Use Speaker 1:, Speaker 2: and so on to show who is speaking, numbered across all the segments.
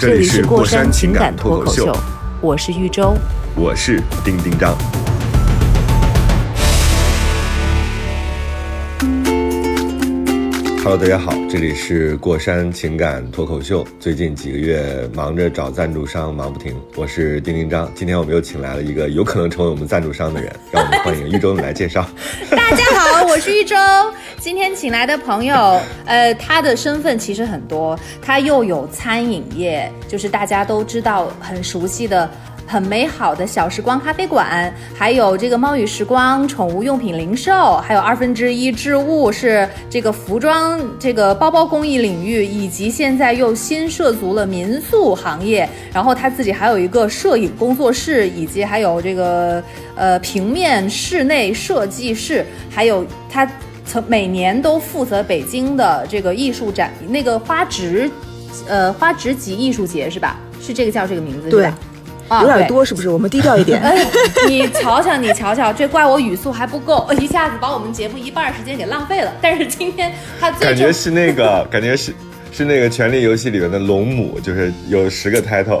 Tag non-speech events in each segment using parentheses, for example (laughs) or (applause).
Speaker 1: 这
Speaker 2: 这里是过
Speaker 1: 山
Speaker 2: 山情
Speaker 1: 情感
Speaker 2: 感脱口秀
Speaker 1: 脱口秀，，
Speaker 2: 我是玉州。
Speaker 1: 我是丁丁张。Hello，大家好，这里是过山情感脱口秀。最近几个月忙着找赞助商，忙不停。我是丁丁张，今天我们又请来了一个有可能成为我们赞助商的人，(laughs) 让我们欢迎豫州来介绍。
Speaker 2: 大家好，我是玉州。今天请来的朋友，呃，他的身份其实很多，他又有餐饮业，就是大家都知道很熟悉的。很美好的小时光咖啡馆，还有这个猫与时光宠物用品零售，还有二分之一置物是这个服装这个包包工艺领域，以及现在又新涉足了民宿行业。然后他自己还有一个摄影工作室，以及还有这个呃平面室内设计室，还有他曾每年都负责北京的这个艺术展，那个花植，呃花植集艺术节是吧？是这个叫这个名字是
Speaker 3: 对
Speaker 2: 吧？
Speaker 3: 有点多，是不是？我们低调一点。
Speaker 2: 哎，你瞧瞧，你瞧瞧，这怪我语速还不够，(laughs) 一下子把我们节目一半时间给浪费了。但是今天他最
Speaker 1: 感觉是那个，(laughs) 感觉是是那个《权力游戏》里面的龙母，就是有十个 title。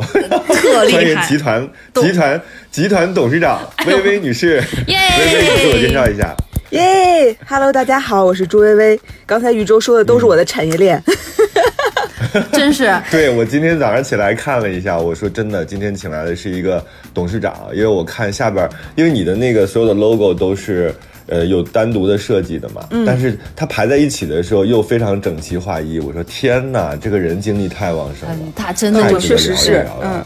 Speaker 2: 特厉
Speaker 1: 欢迎
Speaker 2: 害
Speaker 1: 集团集团集团董事长薇薇女士，
Speaker 2: 耶
Speaker 1: 薇薇，你自我介绍一下。
Speaker 3: 耶，Hello，大家好，我是朱薇薇。刚才宇宙说的都是我的产业链。(laughs)
Speaker 2: 真是
Speaker 1: 对我今天早上起来看了一下，我说真的，今天请来的是一个董事长，因为我看下边，因为你的那个所有的 logo 都是。呃，有单独的设计的嘛，但是它排在一起的时候又非常整齐划一。我说天哪，这个人精力太旺盛了，
Speaker 2: 嗯，他真的
Speaker 3: 确实是嗯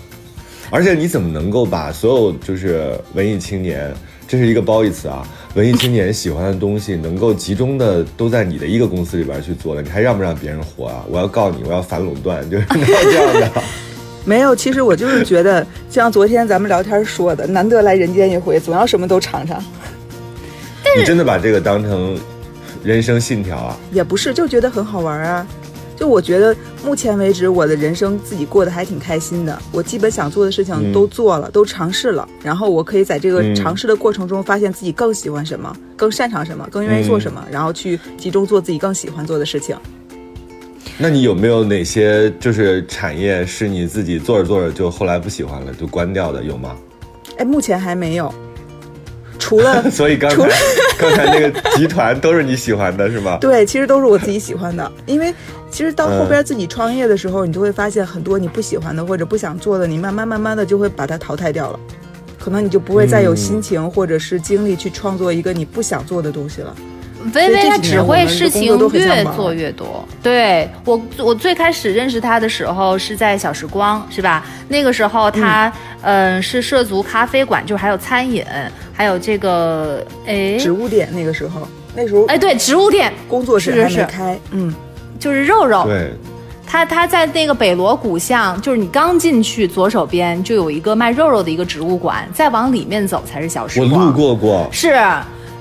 Speaker 1: 而且你怎么能够把所有就是文艺青年，这是一个褒义词啊，文艺青年喜欢的东西，能够集中的都在你的一个公司里边去做了，你还让不让别人活啊？我要告你，我要反垄断，就是 (laughs) 这样的。(laughs)
Speaker 3: 没有，其实我就是觉得，就像昨天咱们聊天说的，难得来人间一回，总要什么都尝尝。
Speaker 1: 你真的把这个当成人生信条啊？
Speaker 3: 也不是，就觉得很好玩啊。就我觉得目前为止，我的人生自己过得还挺开心的。我基本想做的事情都做了，都尝试了，然后我可以在这个
Speaker 1: 嗯
Speaker 3: 尝试的过程中，发现自己更喜欢什么，更擅长什么，更愿意做什么，然后去集中做自己更喜欢做的事情。
Speaker 1: 那你有没有哪些就是产业是你自己做着做着就后来不喜欢了就关掉的？有吗？
Speaker 3: 哎，目前还没有。除了 (laughs)
Speaker 1: 所以刚才 (laughs) 刚才那个集团都是你喜欢的是吗？(laughs)
Speaker 3: 对，其实都是我自己喜欢的，因为其实到后边自己创业的时候，你就会发现很多你不喜欢的或者不想做的，你慢慢慢慢的就会把它淘汰掉了，可能你就不会再有心情或者是精力去创作一个你不想做的东西了。
Speaker 2: 微微，他只会事情越做越多。对我，我最开始认识他的时候是在小时光，是吧？那个时候他嗯、呃是涉足咖啡馆，就还有餐饮，还有这个哎
Speaker 3: 植物店那个时候，那时候
Speaker 2: 哎对，植物店
Speaker 3: 工作室还
Speaker 2: 是是是
Speaker 3: 没开，嗯，
Speaker 2: 就是肉肉，
Speaker 1: 对，
Speaker 2: 他他在那个北锣鼓巷，就是你刚进去左手边就有一个卖肉肉的一个植物馆，再往里面走才是小时光我。
Speaker 1: 路过过，
Speaker 2: 是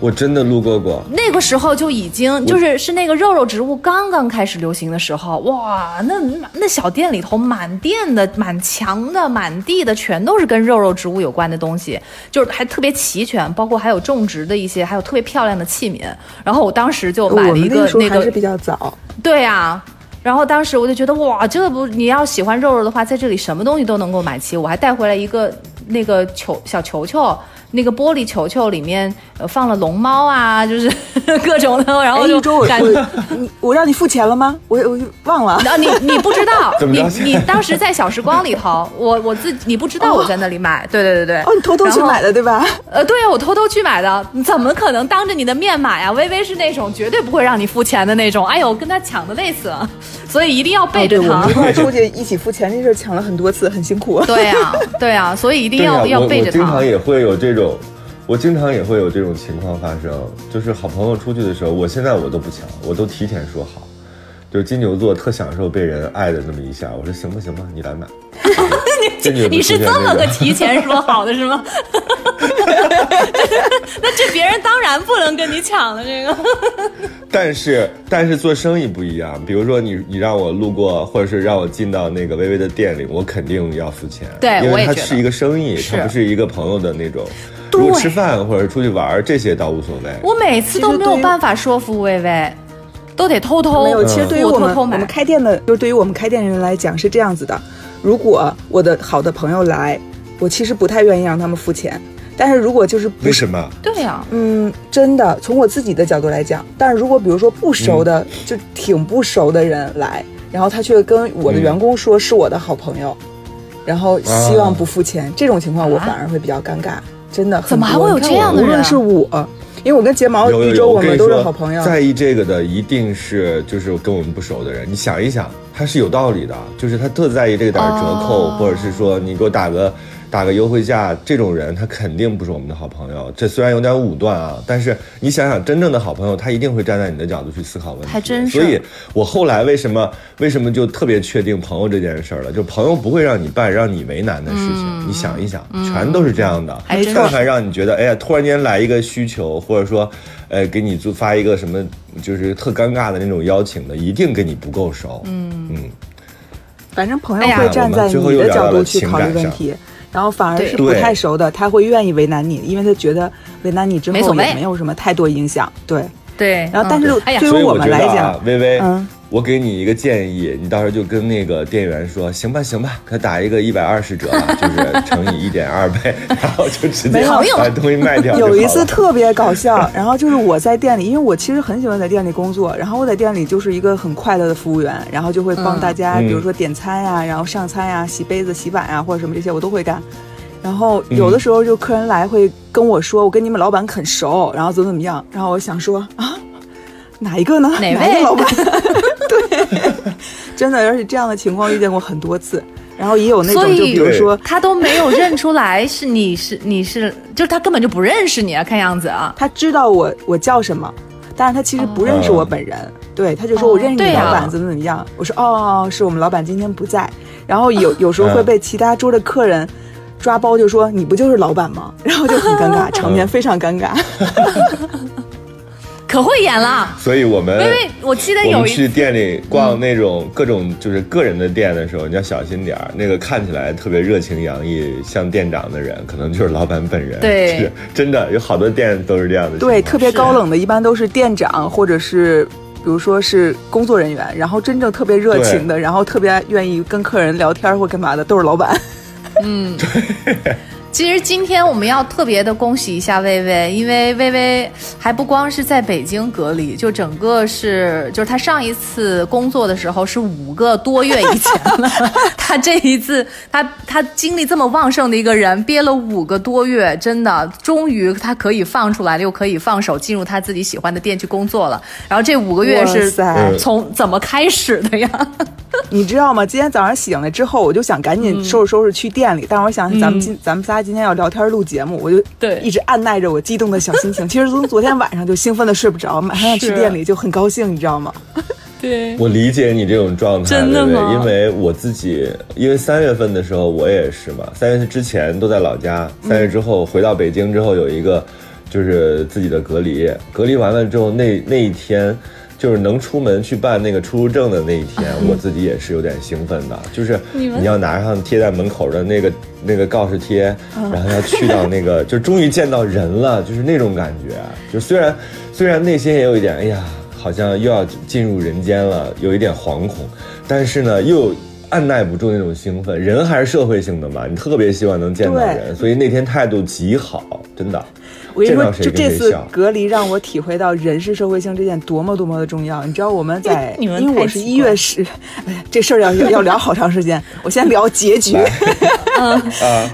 Speaker 1: 我真的路过过。
Speaker 2: 那个时候就已经就是是那个肉肉植物刚刚开始流行的时候，哇，那那小店里头满店的、满墙的、满地的全都是跟肉肉植物有关的东西，就是还特别齐全，包括还有种植的一些，还有特别漂亮的器皿。然后我当时就买了一个那个
Speaker 3: 还是比较早，
Speaker 2: 对呀、然后当时我就觉得哇，这不你要喜欢肉肉的话，在这里什么东西都能够买齐。我还带回来一个那个球小球球，那个玻璃球球里面呃放了龙猫啊，就是 (laughs) 各种的，然后
Speaker 3: 哎，
Speaker 2: 就感
Speaker 3: 觉你我让你付钱了吗？我我忘了。
Speaker 2: 啊，你你不知道，(laughs) 你
Speaker 1: 怎么着
Speaker 2: 你当时在小时光里头，我我自己你不知道我在那里买，对对对对。
Speaker 3: 哦，你偷偷去买的对吧？
Speaker 2: 呃，对呀，我偷偷去买的，你怎么可能当着你的面买呀？微微是那种绝对不会让你付钱的那种，哎呦，跟他抢的累死了，所以一定要背
Speaker 3: 哦，我
Speaker 2: 着他。
Speaker 3: 们一块儿 (laughs) 出去一起付钱这事抢了很多次，很辛苦。
Speaker 2: 对呀、对呀、所以一定要、要背着他
Speaker 1: 我经常。也会有这种，我经常也会有这种情况发生，就是好朋友出去的时候，我现在我都不抢，我都提前说好。就是金牛座特享受被人爱的那么一下，我说行吧行吧，你来买。(laughs)
Speaker 2: 你是这么个提前说好的是吗？(laughs) 那这别人当然不能跟你抢了，这个。(laughs)
Speaker 1: 但是但是做生意不一样，比如说你你让我路过，或者是让我进到那个微微的店里，我肯定要付钱。
Speaker 2: 对
Speaker 1: 因为它是一个生意，
Speaker 2: 是
Speaker 1: 它不是一个朋友的那种。
Speaker 2: 对
Speaker 1: 如果吃饭或者出去玩这些倒无所谓。
Speaker 2: 我每次都没有办法说服薇薇，都得偷偷
Speaker 3: 没有，其实对于我们、
Speaker 2: 偷偷买
Speaker 3: 我们。开店的，就是对于我们开店的人来讲是这样子的：如果我的好的朋友来，我其实不太愿意让他们付钱。但是如果就是不
Speaker 1: 为什么？
Speaker 2: 对呀、
Speaker 3: 嗯，真的，从我自己的角度来讲，但是如果比如说不熟的，就挺不熟的人来，然后他却跟我的员工说是我的好朋友，然后希望不付钱，这种情况我反而会比较尴尬，真的。
Speaker 2: 怎么还会有这样的人啊
Speaker 3: 无论是我，因为我跟睫毛一周我们都是好朋友，
Speaker 1: 在意这个的一定是就是跟我们不熟的人。你想一想，他是有道理的，就是他特在意这个点儿折扣，
Speaker 2: 哦
Speaker 1: 或者是说你给我打个打个优惠价，这种人他肯定不是我们的好朋友。这虽然有点武断啊，但是你想想，真正的好朋友，他一定会站在你的角度去思考问题。
Speaker 2: 还真是
Speaker 1: 所以我后来为什么为什么就特别确定朋友这件事儿了？就朋友不会让你办让你为难的事情。你想一想，全都是这样的。但凡让你觉得，哎呀，突然间来一个需求，或者说，呃，给你做发一个什么，就是特尴尬的那种邀请的，一定跟你不够熟。嗯嗯，
Speaker 3: 反正朋友会站在你的角
Speaker 1: 又聊到了
Speaker 3: 度去考虑
Speaker 1: 情感上
Speaker 3: 问题。然后反而是不太熟的，他会愿意为难你，因为他觉得为难你之后也没有什么太多影响。对，
Speaker 2: 对。
Speaker 3: 然后但是对，于我们来讲
Speaker 1: 啊，微微，
Speaker 3: 嗯
Speaker 1: 我给你一个建议，你到时候就跟那个店员说，行吧行吧，给他打一个一百二十折吧，(laughs) 就是乘以一点二倍，(laughs) 然后就直接把东西卖掉。
Speaker 3: 有一次特别搞笑，(laughs) 然后就是我在店里，因为我其实很喜欢在店里工作，然后我在店里就是一个很快乐的服务员，然后就会帮大家，
Speaker 1: 嗯
Speaker 3: 比如说点餐呀、然后上餐呀、洗杯子、洗碗呀，或者什么这些我都会干。然后有的时候就客人来会跟我说，我跟你们老板很熟，然后怎么怎么样，然后我想说啊，哪一个呢？
Speaker 2: 哪位
Speaker 3: 哪一个老板？(laughs) 对，真的，而且这样的情况遇见过很多次。然后也有那种，就比如说，
Speaker 2: 他都没有认出来是你是你是，就是他根本就不认识你啊，看样子啊。
Speaker 3: 他知道我我叫什么，但是他其实不认识我本人。对，他就说我认识你老板，怎么怎么样。我说哦，是我们老板今天不在。然后有 (laughs) 有时候会被其他桌的客人抓包，就说你不就是老板吗？(laughs) 然后就很尴尬，场面非常尴尬。
Speaker 2: 可会演了，
Speaker 1: 所以我们
Speaker 2: 因为我记得
Speaker 1: 我们
Speaker 2: 有一
Speaker 1: 去店里逛那种各种就是个人的店的时候，你要小心点儿。那个看起来特别热情洋溢、像店长的人，可能就是老板本人。
Speaker 2: 对
Speaker 1: 是 (laughs) 真的有好多店都是这样的。
Speaker 3: 对，特别高冷的，一般都是店长或者是。比如说是工作人员，然后真正特别热情的，然后特别愿意跟客人聊天或干嘛的，都是老板。(laughs)
Speaker 2: 其实今天我们要特别的恭喜一下薇薇，因为薇薇还不光是在北京隔离，就整个是，就是她上一次工作的时候是五个多月以前了，(laughs) 她这一次，她她精力这么旺盛的一个人，憋了五个多月，真的，终于她可以放出来了，又可以放手进入她自己喜欢的店去工作了。然后这五个月是
Speaker 3: 塞
Speaker 2: 从怎么开始的呀？
Speaker 3: 你知道吗？今天早上醒来之后，我就想赶紧收拾收拾去店里。但是我想，咱们今、咱们仨今天要聊天录节目，我就
Speaker 2: 对
Speaker 3: 一直按耐着我激动的小心情。(laughs) 其实从昨天晚上就兴奋的睡不着，马上要去店里就很高兴，你知道吗？(laughs)
Speaker 2: 对，
Speaker 1: 我理解你这种状态，
Speaker 2: 真的吗
Speaker 1: 因为我自己，因为三月份的时候我也是嘛，三月之前都在老家，三月之后回到北京之后有一个就是自己的隔离，隔离完了之后那那一天。就是能出门去办那个出入证的那一天，我自己也是有点兴奋的。就是
Speaker 2: 你
Speaker 1: 要拿上贴在门口的那个那个告示贴，然后要去到那个，(laughs) 就终于见到人了，就是那种感觉。就虽然虽然内心也有一点，哎呀，好像又要进入人间了，有一点惶恐，但是呢，又按耐不住那种兴奋。人还是社会性的嘛，你特别希望能见到人，所以那天态度极好，真的。
Speaker 3: 我跟你说，就这次。隔离让我体会到人是社会性这点多么多么的重要。你知道我们在，因为我是一月十，这事儿要要聊好长时间。我先聊结局。
Speaker 1: 嗯，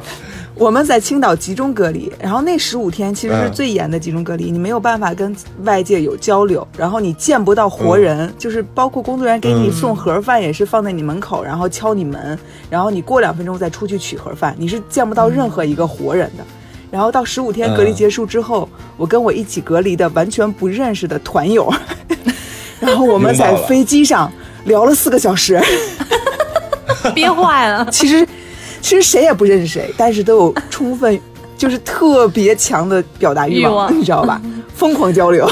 Speaker 1: (laughs)
Speaker 3: 我们在青岛集中隔离，然后那十五天其实是
Speaker 1: 嗯
Speaker 3: 最严的集中隔离，你没有办法跟外界有交流，然后你见不到活人，就是包括工作人员给你
Speaker 1: 嗯
Speaker 3: 送盒饭也是放在你门口，然后敲你门，然后你过两分钟再出去取盒饭，你是见不到任何一个活人的。然后到十五天隔离
Speaker 1: 嗯
Speaker 3: 结束之后，我跟我一起隔离的完全不认识的团友，(laughs) 然后我们在飞机上聊了四个小时。(laughs)
Speaker 2: 憋坏了。(laughs)
Speaker 3: 其实，其实谁也不认识谁，但是都有充分，就是特别强的表达欲
Speaker 2: 欲望
Speaker 3: 你知道吧？疯狂交流。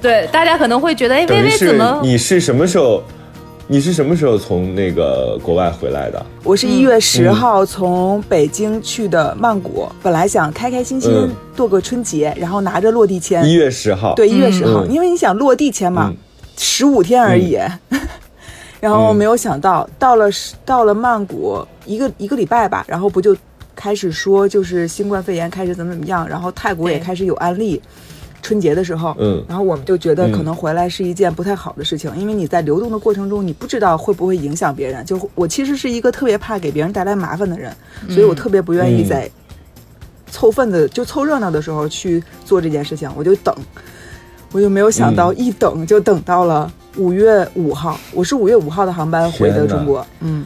Speaker 2: 对，大家可能会觉得，哎，
Speaker 1: 薇
Speaker 2: 薇怎么？
Speaker 1: 你是什么时候？你是什么时候从那个国外回来的？
Speaker 3: 我是一月十号从北京去的曼谷，本来想开开心心
Speaker 1: 嗯
Speaker 3: 度个春节，然后拿着落地签。
Speaker 1: 一月十号。
Speaker 3: 对，一月十号，
Speaker 1: 嗯
Speaker 3: 因为你想落地签嘛
Speaker 1: 嗯，
Speaker 3: 十五、天而已。(laughs) 然后没有想到，到了到了曼谷一个一个礼拜吧，然后不就开始说就是新冠肺炎开始怎么怎么样，然后泰国也开始有案例。春节的时候，
Speaker 1: 嗯。
Speaker 3: 然后我们就觉得可能回来是一件不太好的事情，因为你在流动的过程中，你不知道会不会影响别人。就我其实是一个特别怕给别人带来麻烦的人，所以我特别不愿意
Speaker 1: 嗯。
Speaker 3: 在凑份子就凑热闹的时候去做这件事情，我就等，我就没有想到
Speaker 1: 嗯。
Speaker 3: 一等就等到了五月五号，我是五月五号的航班回的中国，嗯，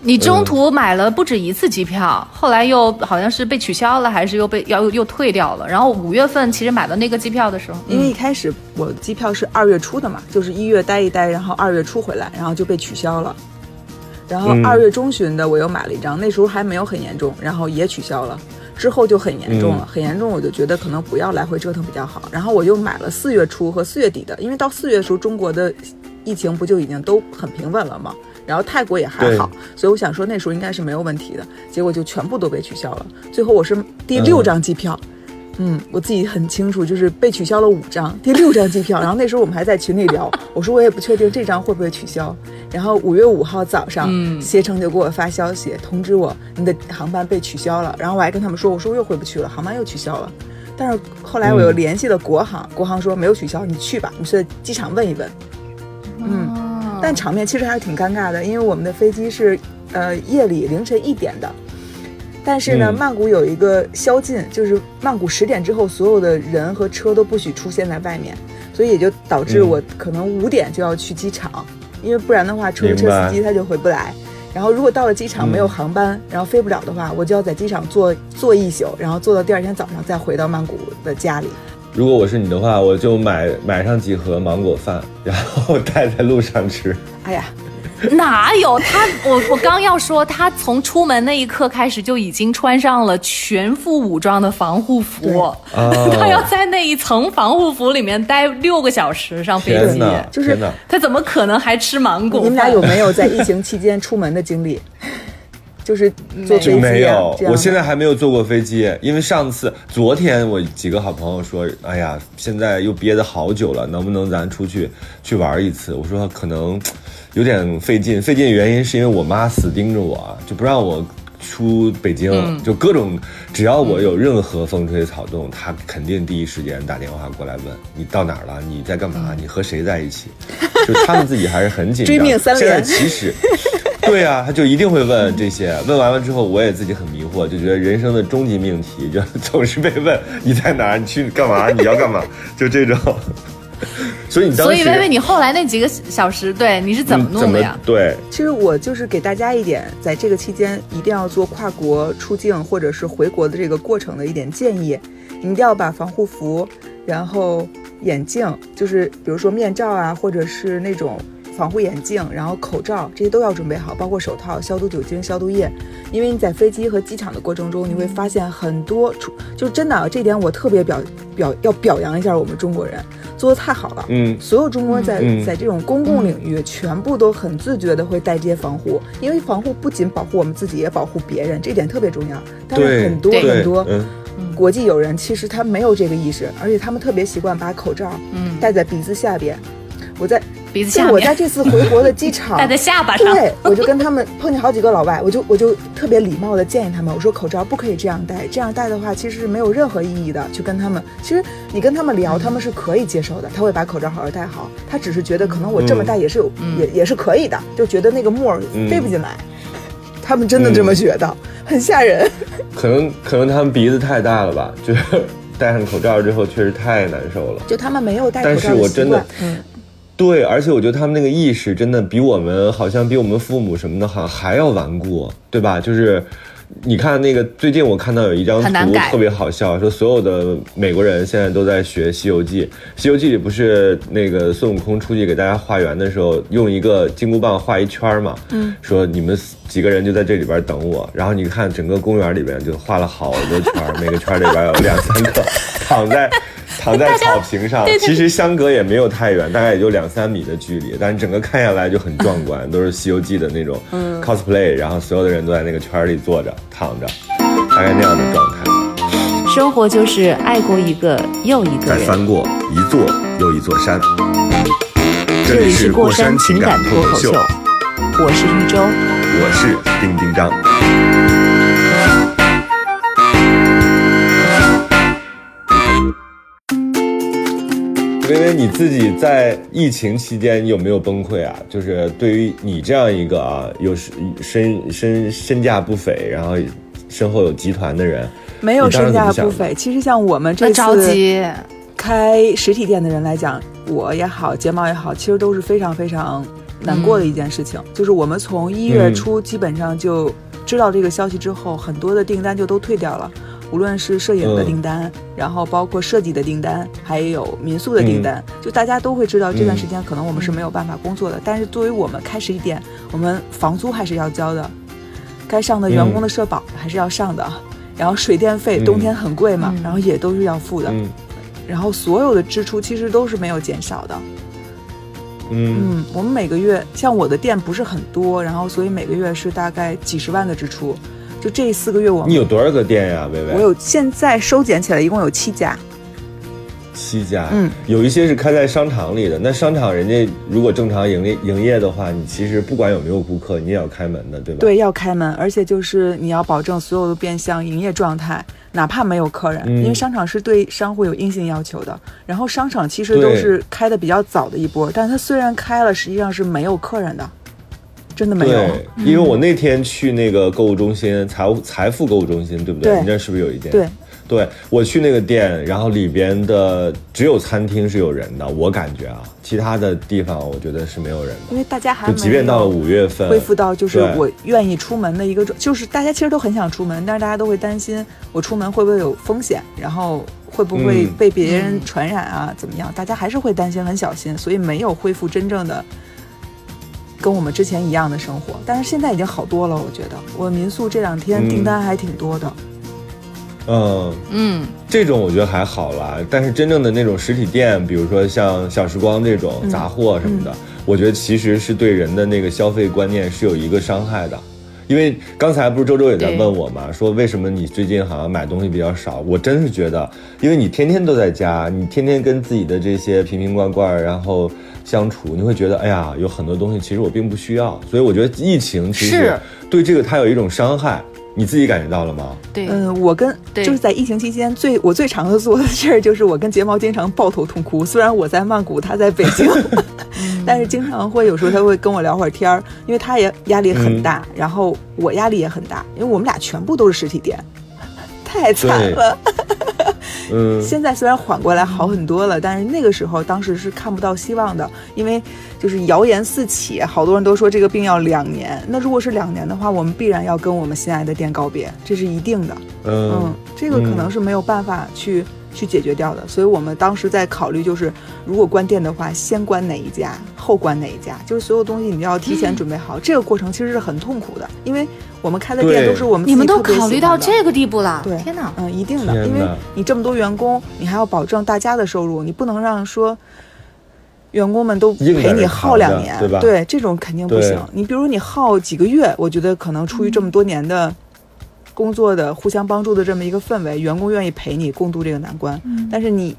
Speaker 2: 你中途买了不止一次机票，后来又好像是被取消了，还是又被要又又退掉了。然后五月份其实买的那个机票的时候，
Speaker 3: 因为一开始我机票是二月初的嘛，就是一月待一待，然后二月初回来，然后就被取消了。然后
Speaker 1: 嗯
Speaker 3: 二月中旬的我又买了一张，那时候还没有很严重，然后也取消了。之后就很严重了，
Speaker 1: 嗯
Speaker 3: 很严重，我就觉得可能不要来回折腾比较好。然后我又买了四月初和四月底的，因为到四月的时候中国的疫情不就已经都很平稳了吗？然后泰国也还好，所以我想说那时候应该是没有问题的，结果就全部都被取消了。最后我是第六张机票，嗯，我自己很清楚，就是被取消了五张，第六张机票。然后那时候我们还在群里聊，(laughs) 我说我也不确定这张会不会取消。然后五月五号早上，
Speaker 2: 嗯
Speaker 3: 携程就给我发消息通知我你的航班被取消了。然后我还跟他们说，我说我又回不去了，航班又取消了。但是后来我又联系了国航，国航说没有取消，你去吧，你去机场问一问。嗯，
Speaker 2: 哦
Speaker 3: 但场面其实还是挺尴尬的，因为我们的飞机是呃夜里凌晨一点的，但是呢，
Speaker 1: 嗯。
Speaker 3: 曼谷有一个宵禁，就是曼谷十点之后所有的人和车都不许出现在外面，所以也就导致
Speaker 1: 嗯。
Speaker 3: 我可能五点就要去机场，因为不然的话出租车司机他就回不来。然后如果到了机场
Speaker 1: 嗯
Speaker 3: 没有航班，然后飞不了的话，我就要在机场坐坐一宿，然后坐到第二天早上再回到曼谷的家里。
Speaker 1: 如果我是你的话，我就买买上几盒芒果饭，然后带在路上吃。
Speaker 3: 哎呀，
Speaker 2: 哪有他？我我刚要说，他从出门那一刻开始就已经穿上了全副武装的防护服，
Speaker 1: 啊
Speaker 2: 他要在那一层防护服里面待六个小时上飞机，
Speaker 3: 就是！
Speaker 2: 他怎么可能还吃芒果？
Speaker 3: 你们俩有没有在疫情期间出门的经历？就是坐飞机、啊、
Speaker 1: 没有我现在还没有坐过飞机，因为上次昨天我几个好朋友说，哎呀，现在又憋得好久了，能不能咱出去去玩一次？我说可能有点费劲，费劲的原因是因为我妈死盯着我，就不让我出北京，
Speaker 2: 嗯
Speaker 1: 就各种只要我有任何风吹草动，她肯定第一时间打电话过来问你到哪儿了，你在干嘛，你和谁在一起？就他们自己还是很紧张。(laughs)
Speaker 3: 追命三
Speaker 1: 现在其实。对啊，他就一定会问这些，问完了之后，我也自己很迷惑，就觉得人生的终极命题就总是被问你在哪儿，你去干嘛，你要干嘛，(laughs) 就这种。(laughs) 所以你当时，
Speaker 2: 所以薇薇，你后来那几个小时，对你是怎么
Speaker 1: 嗯怎么
Speaker 2: 弄的呀？
Speaker 1: 对，
Speaker 3: 其实我就是给大家一点，在这个期间一定要做跨国出境或者是回国的这个过程的一点建议，你一定要把防护服，然后眼镜，就是比如说面罩啊，或者是那种防护眼镜，然后口罩这些都要准备好，包括手套、消毒酒精、消毒液，因为你在飞机和机场的过程中，你会发现很多出，就真的啊这点我特别表表要表扬一下我们中国人，做的太好了。
Speaker 1: 嗯
Speaker 3: 所有中国人在、
Speaker 1: 嗯
Speaker 3: 在这种公共领域，全部都很自觉的会带这些防护，因为防护不仅保护我们自己，也保护别人，这点特别重要。但是很多很多
Speaker 1: 嗯，
Speaker 3: 国际友人其实他没有这个意识，而且他们特别习惯把口罩
Speaker 2: 嗯，
Speaker 3: 戴在鼻子下边。我在
Speaker 2: 鼻子
Speaker 3: 就是我在，这次回国的机 (laughs) 场
Speaker 2: 戴在下巴上。
Speaker 3: 对，我就跟他们碰见好几个老外，我就我就特别礼貌的建议他们，我说口罩不可以这样戴，这样戴的话其实是没有任何意义的。去跟他们，其实你跟他们聊，他们是可以接受的，他会把口罩好好戴好，他只是觉得可能我这么戴也是有、
Speaker 2: 嗯
Speaker 3: 也也是可以的，就觉得那个沫儿
Speaker 1: 嗯
Speaker 3: 飞不进来。他们真的这么觉得，很吓人。(laughs)
Speaker 1: 可能可能他们鼻子太大了吧，就是 (laughs) 戴上口罩之后确实太难受了。
Speaker 3: 就他们没有戴口
Speaker 1: 但
Speaker 3: 罩习
Speaker 1: 是我真的
Speaker 3: 惯，嗯，
Speaker 1: 对，而且我觉得他们那个意识真的比我们好像比我们父母什么的好像还要顽固，对吧？就是你看那个最近我看到有一张图特别好笑，说所有的美国人现在都在学《西游记》。《西游记》里不是那个孙悟空出去给大家化缘的时候，用一个金箍棒画一圈儿嘛？嗯，说你们几个人就在这里边等我。然后你看整个公园里边就画了好多圈儿，每个圈儿里边有两三个 (laughs) 躺在。躺在草坪上，其实相隔也没有太远，大概也就两三米的距离，但是整个看下来就很壮观，都是《西游记》的那种 cosplay，然后所有的人都在那个圈里坐着、躺着，大概那样的状态。
Speaker 2: 生活就是爱过一个又一个人，
Speaker 1: 再翻过一座又一座山。
Speaker 2: 这里是过山情感脱口秀，我是玉州，
Speaker 1: 我是丁丁张。微微，你自己在疫情期间有没有崩溃啊？就是对于你这样一个啊，有身身身价不菲，然后身后有集团的人，
Speaker 3: 没有身价不菲。其实像我们这
Speaker 2: 着急
Speaker 3: 开实体店的人来讲，我也好，睫毛也好，其实都是非常非常难过的一件事情。就是我们从一月初基本上就知道这个消息之后，很多的订单就都退掉了。无论是摄影的订单，然后包括设计的订单，还有民宿的订单，就大家都会知道这段时间可能我们是没有办法工作的。但是作为我们开始一点，我们房租还是要交的，该上的员工的社保还是要上的，然后水电费冬天很贵嘛，然后也都是要付的，然后所有的支出其实都是没有减少的。嗯，我们每个月像我的店不是很多，然后所以每个月是大概几十万的支出。就这四个月，我
Speaker 1: 你有多少个店呀，薇薇？
Speaker 3: 我有，现在收减起来一共有七家。
Speaker 1: 七家，嗯，有一些是开在商场里的。那商场人家如果正常营业营业的话，你其实不管有没有顾客，你也要开门的，对吧？
Speaker 3: 对，要开门，而且就是你要保证所有的变相营业状态，哪怕没有客人，因为商场是对商户有硬性要求的。然后商场其实都是开的比较早的一波，但它虽然开了，实际上是没有客人的。真的没有，
Speaker 1: 因为我那天去那个购物中心，财务财富购物中心，对不对？你那是不是有一间？
Speaker 3: 对，
Speaker 1: 对我去那个店，然后里边的只有餐厅是有人的，我感觉啊，其他的地方我觉得是没有人的。
Speaker 3: 因为大家还
Speaker 1: 就即便到了五月份，
Speaker 3: 恢复到就是我愿意出门的一个，就是大家其实都很想出门，但是大家都会担心我出门会不会有风险，然后会不会被别人传染啊？怎么样？大家还是会担心，很小心，所以没有恢复真正的。跟我们之前一样的生活，但是现在已经好多了。我觉得我民宿这两天订单还挺多的。
Speaker 1: 嗯嗯，这种我觉得还好啦。但是真正的那种实体店，比如说像小时光这种杂货什么的，我觉得其实是对人的那个消费观念是有一个伤害的。因为刚才不是周周也在问我嘛，说为什么你最近好像买东西比较少？我真是觉得，因为你天天都在家，你天天跟自己的这些瓶瓶罐罐，然后。相处你会觉得，哎呀，有很多东西其实我并不需要，所以我觉得疫情其实对这个它有一种伤害，你自己感觉到了吗？
Speaker 2: 对，
Speaker 3: 嗯，我跟就是在疫情期间最我最常的做的事儿就是我跟睫毛经常抱头痛哭，虽然我在曼谷，他在北京，(laughs) (laughs) 但是经常会有时候他会跟我聊会儿天儿，因为他也压力很大，然后我压力也很大，因为我们俩全部都是实体店，太惨了。
Speaker 1: 嗯，
Speaker 3: 现在虽然缓过来好很多了，但是那个时候当时是看不到希望的，因为就是谣言四起，好多人都说这个病要两年。那如果是两年的话，我们必然要跟我们心爱的店告别，这是一定的。嗯，这个可能是没有办法去。去解决掉的，所以我们当时在考虑，就是如果关店的话，先关哪一家，后关哪一家，就是所有东西你要提前准备好。这个过程其实是很痛苦的，因为我们开的店都是我们
Speaker 2: 你们都考虑到这个地步了，
Speaker 3: 对，
Speaker 2: 天哪，
Speaker 3: 嗯，一定的，因为你这么多员工，你还要保证大家的收入，你不能让说员工们都陪你耗两年，
Speaker 1: 对吧？
Speaker 3: 对，这种肯定不行。你比如你耗几个月，我觉得可能出于这么多年的。工作的互相帮助的这么一个氛围，员工愿意陪你共度这个难关。但是你，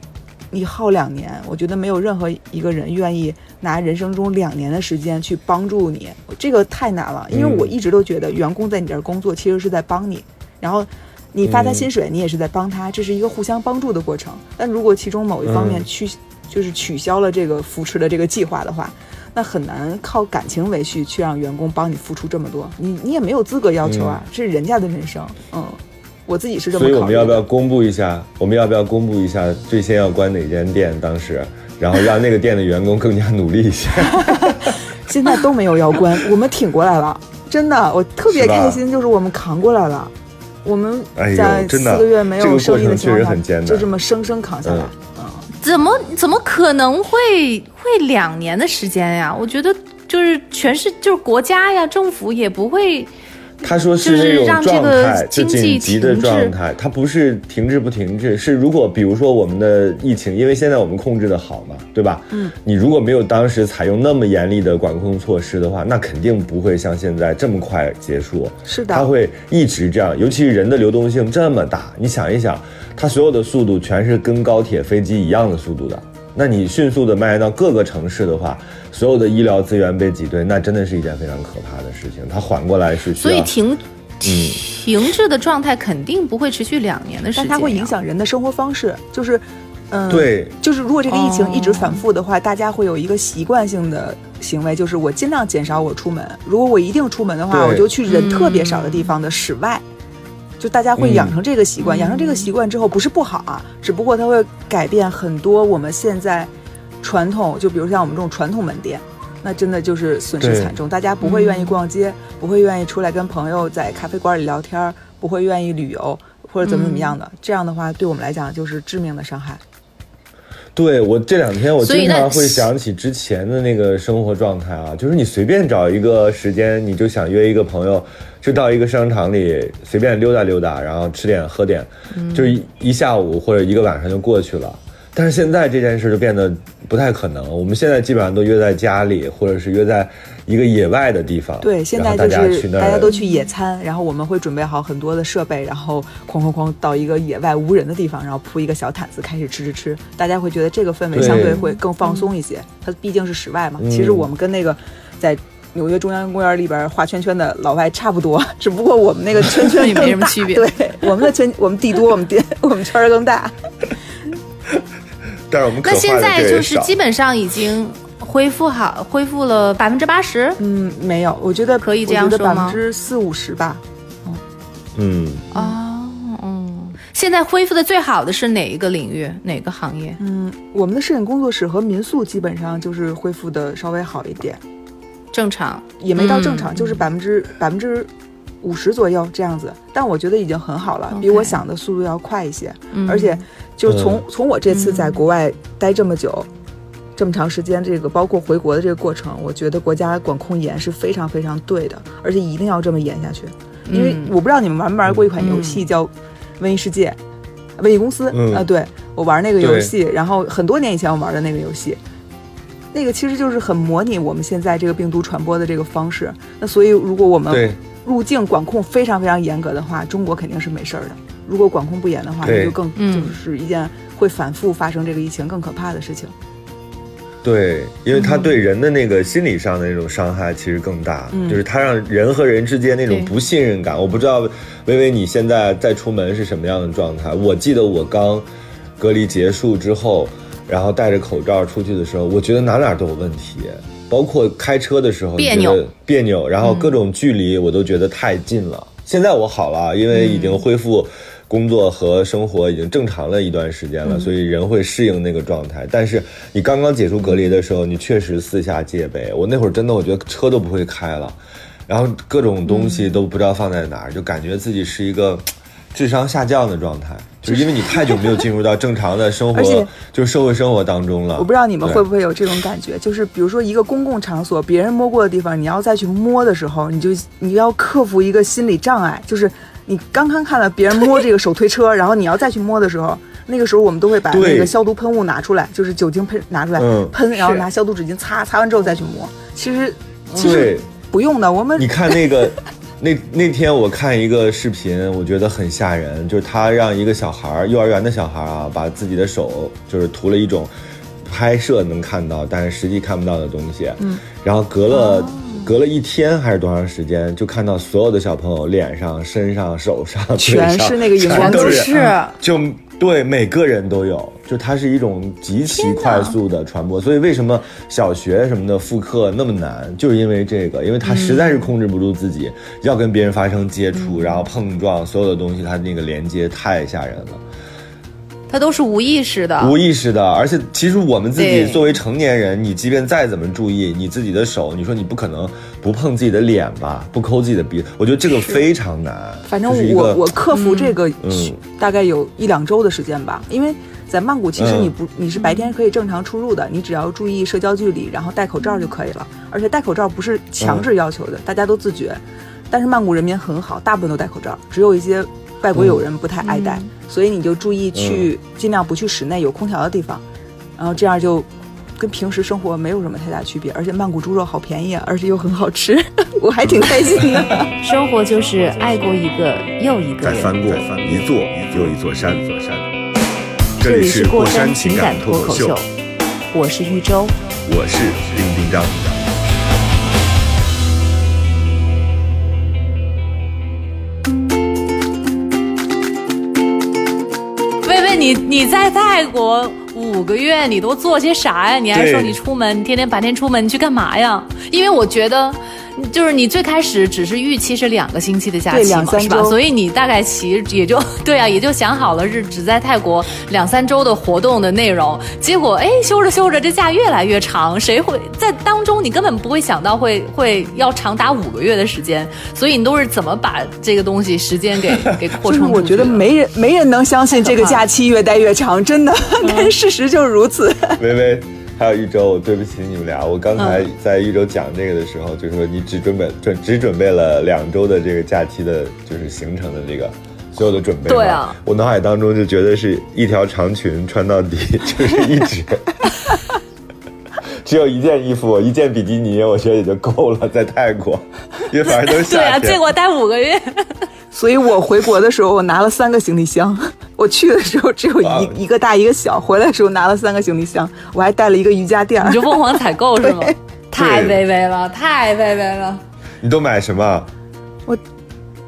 Speaker 3: 你耗两年，我觉得没有任何一个人愿意拿人生中两年的时间去帮助你，这个太难了。因为我一直都觉得，员工在你这儿工作其实是在帮你，然后你发他薪水，你也是在帮他，这是一个互相帮助的过程。但如果其中某一方面取，就是取消了这个扶持的这个计划的话，那很难靠感情维系去让员工帮你付出这么多，你你也没有资格要求啊，这是人家的人生。嗯，我自己是这么。
Speaker 1: 所以我们要不要公布一下？我们要不要公布一下最先要关哪间店？当时，然后让那个店的员工更加努力一些。(laughs)
Speaker 3: 现在都没有要关，我们挺过来了。真的，我特别开心，就是我们扛过来了。我们在四个月没有生意的
Speaker 1: 程确实
Speaker 3: 情况下，
Speaker 1: 很艰难
Speaker 3: 就这么生生扛下来。嗯，
Speaker 2: 怎么怎么可能会会两年的时间呀？我觉得就是全是就是国家呀，政府也不会。
Speaker 1: 他说是
Speaker 2: 就是
Speaker 1: 那种状态，就
Speaker 2: 经济
Speaker 1: 紧急的状态，它不是停滞不停滞，是如果比如说我们的疫情，因为现在我们控制的好嘛，对吧？嗯，你如果没有当时采用那么严厉的管控措施的话，那肯定不会像现在这么快结束。
Speaker 3: 是的
Speaker 1: 它会一直这样，尤其是人的流动性这么大，你想一想，它所有的速度全是跟高铁、飞机一样的速度的。那你迅速的蔓延到各个城市的话，所有的医疗资源被挤兑，那真的是一件非常可怕的事情。它缓过来是需要，
Speaker 2: 所以停停滞的状态肯定不会持续两年的时间呀，
Speaker 3: 但它会影响人的生活方式，就是，嗯，
Speaker 1: 对
Speaker 3: 就是如果这个疫情一直
Speaker 2: 哦
Speaker 3: 反复的话，大家会有一个习惯性的行为，就是我尽量减少我出门。如果我一定出门的话，我就去人特别少的
Speaker 2: 嗯
Speaker 3: 地方的室外。就大家会养成这个习惯，养成这个习惯之后，不是不好啊，只不过它会改变很多我们现在传统，就比如像我们这种传统门店，那真的就是损失惨重。大家不会愿意逛街，不会愿意出来跟朋友在咖啡馆里聊天，不会愿意旅游或者怎么怎么样的。这样的话，对我们来讲就是致命的伤害。
Speaker 1: 对我这两天我经常会想起之前的那个生活状态啊，就是你随便找一个时间，你就想约一个朋友，就到一个商场里随便溜达溜达，然后吃点喝点，就一下午或者一个晚上就过去了。但是现在这件事就变得不太可能，我们现在基本上都约在家里，或者是约在一个野外的地方。
Speaker 3: 对，现在就是
Speaker 1: 大家去那儿，
Speaker 3: 大家都去野餐，然后我们会准备好很多的设备，然后哐哐哐到一个野外无人的地方，然后铺一个小毯子开始吃吃吃，大家会觉得这个氛围相对会更放松一些。它毕竟是室外嘛，其实
Speaker 1: 嗯
Speaker 3: 我们跟那个在。纽约中央公园里边画圈圈的老外差不多，只不过我们那个圈圈
Speaker 2: 也没什么区别
Speaker 3: 对，(laughs) 我们的圈，我们地多，我们地，我们圈儿更大。
Speaker 1: 但是我们可
Speaker 2: 那现在就是基本上已经恢复好，恢复了百分之八十。
Speaker 3: 嗯，没有，我觉得
Speaker 2: 可以这样说吗百
Speaker 3: 分之四五十吧。
Speaker 1: 嗯，
Speaker 2: 哦，嗯，现在恢复的最好的是哪一个领域，哪个行业？
Speaker 3: 嗯，我们的摄影工作室和民宿基本上就是恢复的稍微好一点。
Speaker 2: 正常。
Speaker 3: 也没到正常，
Speaker 2: 嗯
Speaker 3: 就是百分之百分之五十左右这样子。但我觉得已经很好了比我想的速度要快一些。
Speaker 2: 嗯
Speaker 3: 而且，就从、
Speaker 1: 嗯
Speaker 3: 从我这次在国外待这么久。这么长时间，这个包括回国的这个过程，我觉得国家管控严是非常非常对的，而且一定要这么严下去。因为
Speaker 2: 嗯
Speaker 3: 我不知道你们玩没玩过一款游戏叫《瘟疫世界》，瘟疫公司啊、
Speaker 1: 嗯
Speaker 3: 对我玩那个游戏，然后很多年以前我玩的那个游戏，那个其实就是很模拟我们现在这个病毒传播的这个方式。那所以如果我们
Speaker 1: 对。
Speaker 3: 入境管控非常非常严格的话，中国肯定是没事儿的。如果管控不严的话，那就更
Speaker 2: 嗯
Speaker 3: 就是一件会反复发生这个疫情更可怕的事情。
Speaker 1: 对，因为它
Speaker 3: 嗯
Speaker 1: 对人的那个心理上的那种伤害其实更大，
Speaker 3: 嗯
Speaker 1: 就是它让人和人之间那种不信任感。我不知道微微你现在再出门是什么样的状态。我记得我刚隔离结束之后，然后戴着口罩出去的时候，我觉得哪哪都有问题，包括开车的时候
Speaker 2: 别扭
Speaker 1: 别扭，然后各种距离我都觉得太近了。现在我好了，因为已经恢复。工作和生活已经正常了一段时间了，所以人会适应那个状态。但是你刚刚解除隔离的时候，你确实四下戒备。我那会儿真的，我觉得车都不会开了，然后各种东西都不知道放在哪儿，就感觉自己是一个智商下降的状态，就是因为你太久没有进入到正常的生活，就是社会生活当中了。
Speaker 3: 我不知道你们会不会有这种感觉，就是比如说一个公共场所，别人摸过的地方，你要再去摸的时候，你就你要克服一个心理障碍，就是你刚刚看到别人摸这个手推车，(laughs) 然后你要再去摸的时候，那个时候我们都会把那个消毒喷雾拿出来，就是酒精喷拿出来、
Speaker 1: 嗯
Speaker 3: 喷，然后拿消毒纸巾擦，擦完之后再去摸。其实其实，不用的，我们
Speaker 1: 你看那个，那那天我看一个视频，我觉得很吓人，就是他让一个小孩儿，幼儿园的小孩儿啊，把自己的手就是涂了一种拍摄能看到，但是实际看不到的东西，嗯，然后隔了。隔了一天还是多长时间，就看到所有的小朋友脸上、身上、手上、
Speaker 3: 全是那个荧
Speaker 1: 全
Speaker 3: 光
Speaker 2: 都
Speaker 1: 都是
Speaker 2: 是。
Speaker 1: 就对每个人都有，就它是一种极其快速的传播，所以为什么小学什么的复课那么难，就是因为这个，因为他实在是控制不住自己，要跟别人发生接触，然后碰撞，所有的东西，它那个连接太吓人了。
Speaker 2: 它都是无意识的。
Speaker 1: 无意识的，而且其实我们自己作为成年人，你即便再怎么注意你自己的手，你说你不可能不碰自己的脸吧，不抠自己的鼻，我觉得这个非常难。
Speaker 3: 反正我我克服这个
Speaker 1: 嗯
Speaker 3: 大概有一两周的时间吧，因为在曼谷其实
Speaker 1: 嗯
Speaker 3: 你不你是白天可以正常出入的，你只要注意社交距离，然后戴口罩就可以了。而且戴口罩不是强制要求的，大家都自觉。但是曼谷人民很好，大部分都戴口罩，只有一些外国友人不太爱戴，所以你就注意去、尽量不去室内有空调的地方，然后这样就。跟平时生活没有什么太大区别，而且曼谷猪肉好便宜啊，而且又很好吃，(laughs) 我还挺开心的。(laughs)
Speaker 2: 生活就是爱过一个又一个人。
Speaker 1: 再翻过一座又一座山，座山。
Speaker 2: 这里是过山情感脱口秀，我是玉州。
Speaker 1: 我是丁丁张。
Speaker 2: 薇薇，你你在泰国五个月，你都做些啥呀？你还说你出门，你天天白天出门，你去干嘛呀？因为我觉得。就是你最开始只是预期是两个星期的假期嘛，是吧？
Speaker 3: 两三周
Speaker 2: 所以你大概其也就 (laughs) 对啊，也就想好了是只在泰国两三周的活动的内容。结果哎，休着休着这假越来越长，谁会在当中你根本不会想到会会要长达五个月的时间，所以你都是怎么把这个东西时间给 (laughs) 给扩
Speaker 3: 就是
Speaker 2: 充的？
Speaker 3: 我觉得没人没人能相信这个 (laughs) 假期越待越长，真的，但是事实就是如此。
Speaker 1: 微微，还有一周，我对不起你们俩。我刚才
Speaker 2: 嗯
Speaker 1: 在一周讲这个的时候，就是说你只准备准只准备了两周的这个假期的，就是行程的这个所有的准备。
Speaker 2: 对啊
Speaker 1: 我脑海当中就觉得是一条长裙穿到底，就是一直。只有一件衣服，一件比基尼，我觉得也就够了，在泰国，因为反正都是
Speaker 2: 对啊。结果待五个月。
Speaker 3: 所以我回国的时候，我拿了三个行李箱。(laughs) 我去的时候只有一一个大一个小，回来的时候拿了三个行李箱，我还带了一个瑜伽垫儿
Speaker 2: 你。就疯狂采购是吗？(laughs) 太卑微了，太卑微了。
Speaker 1: 你都买什么？
Speaker 3: 我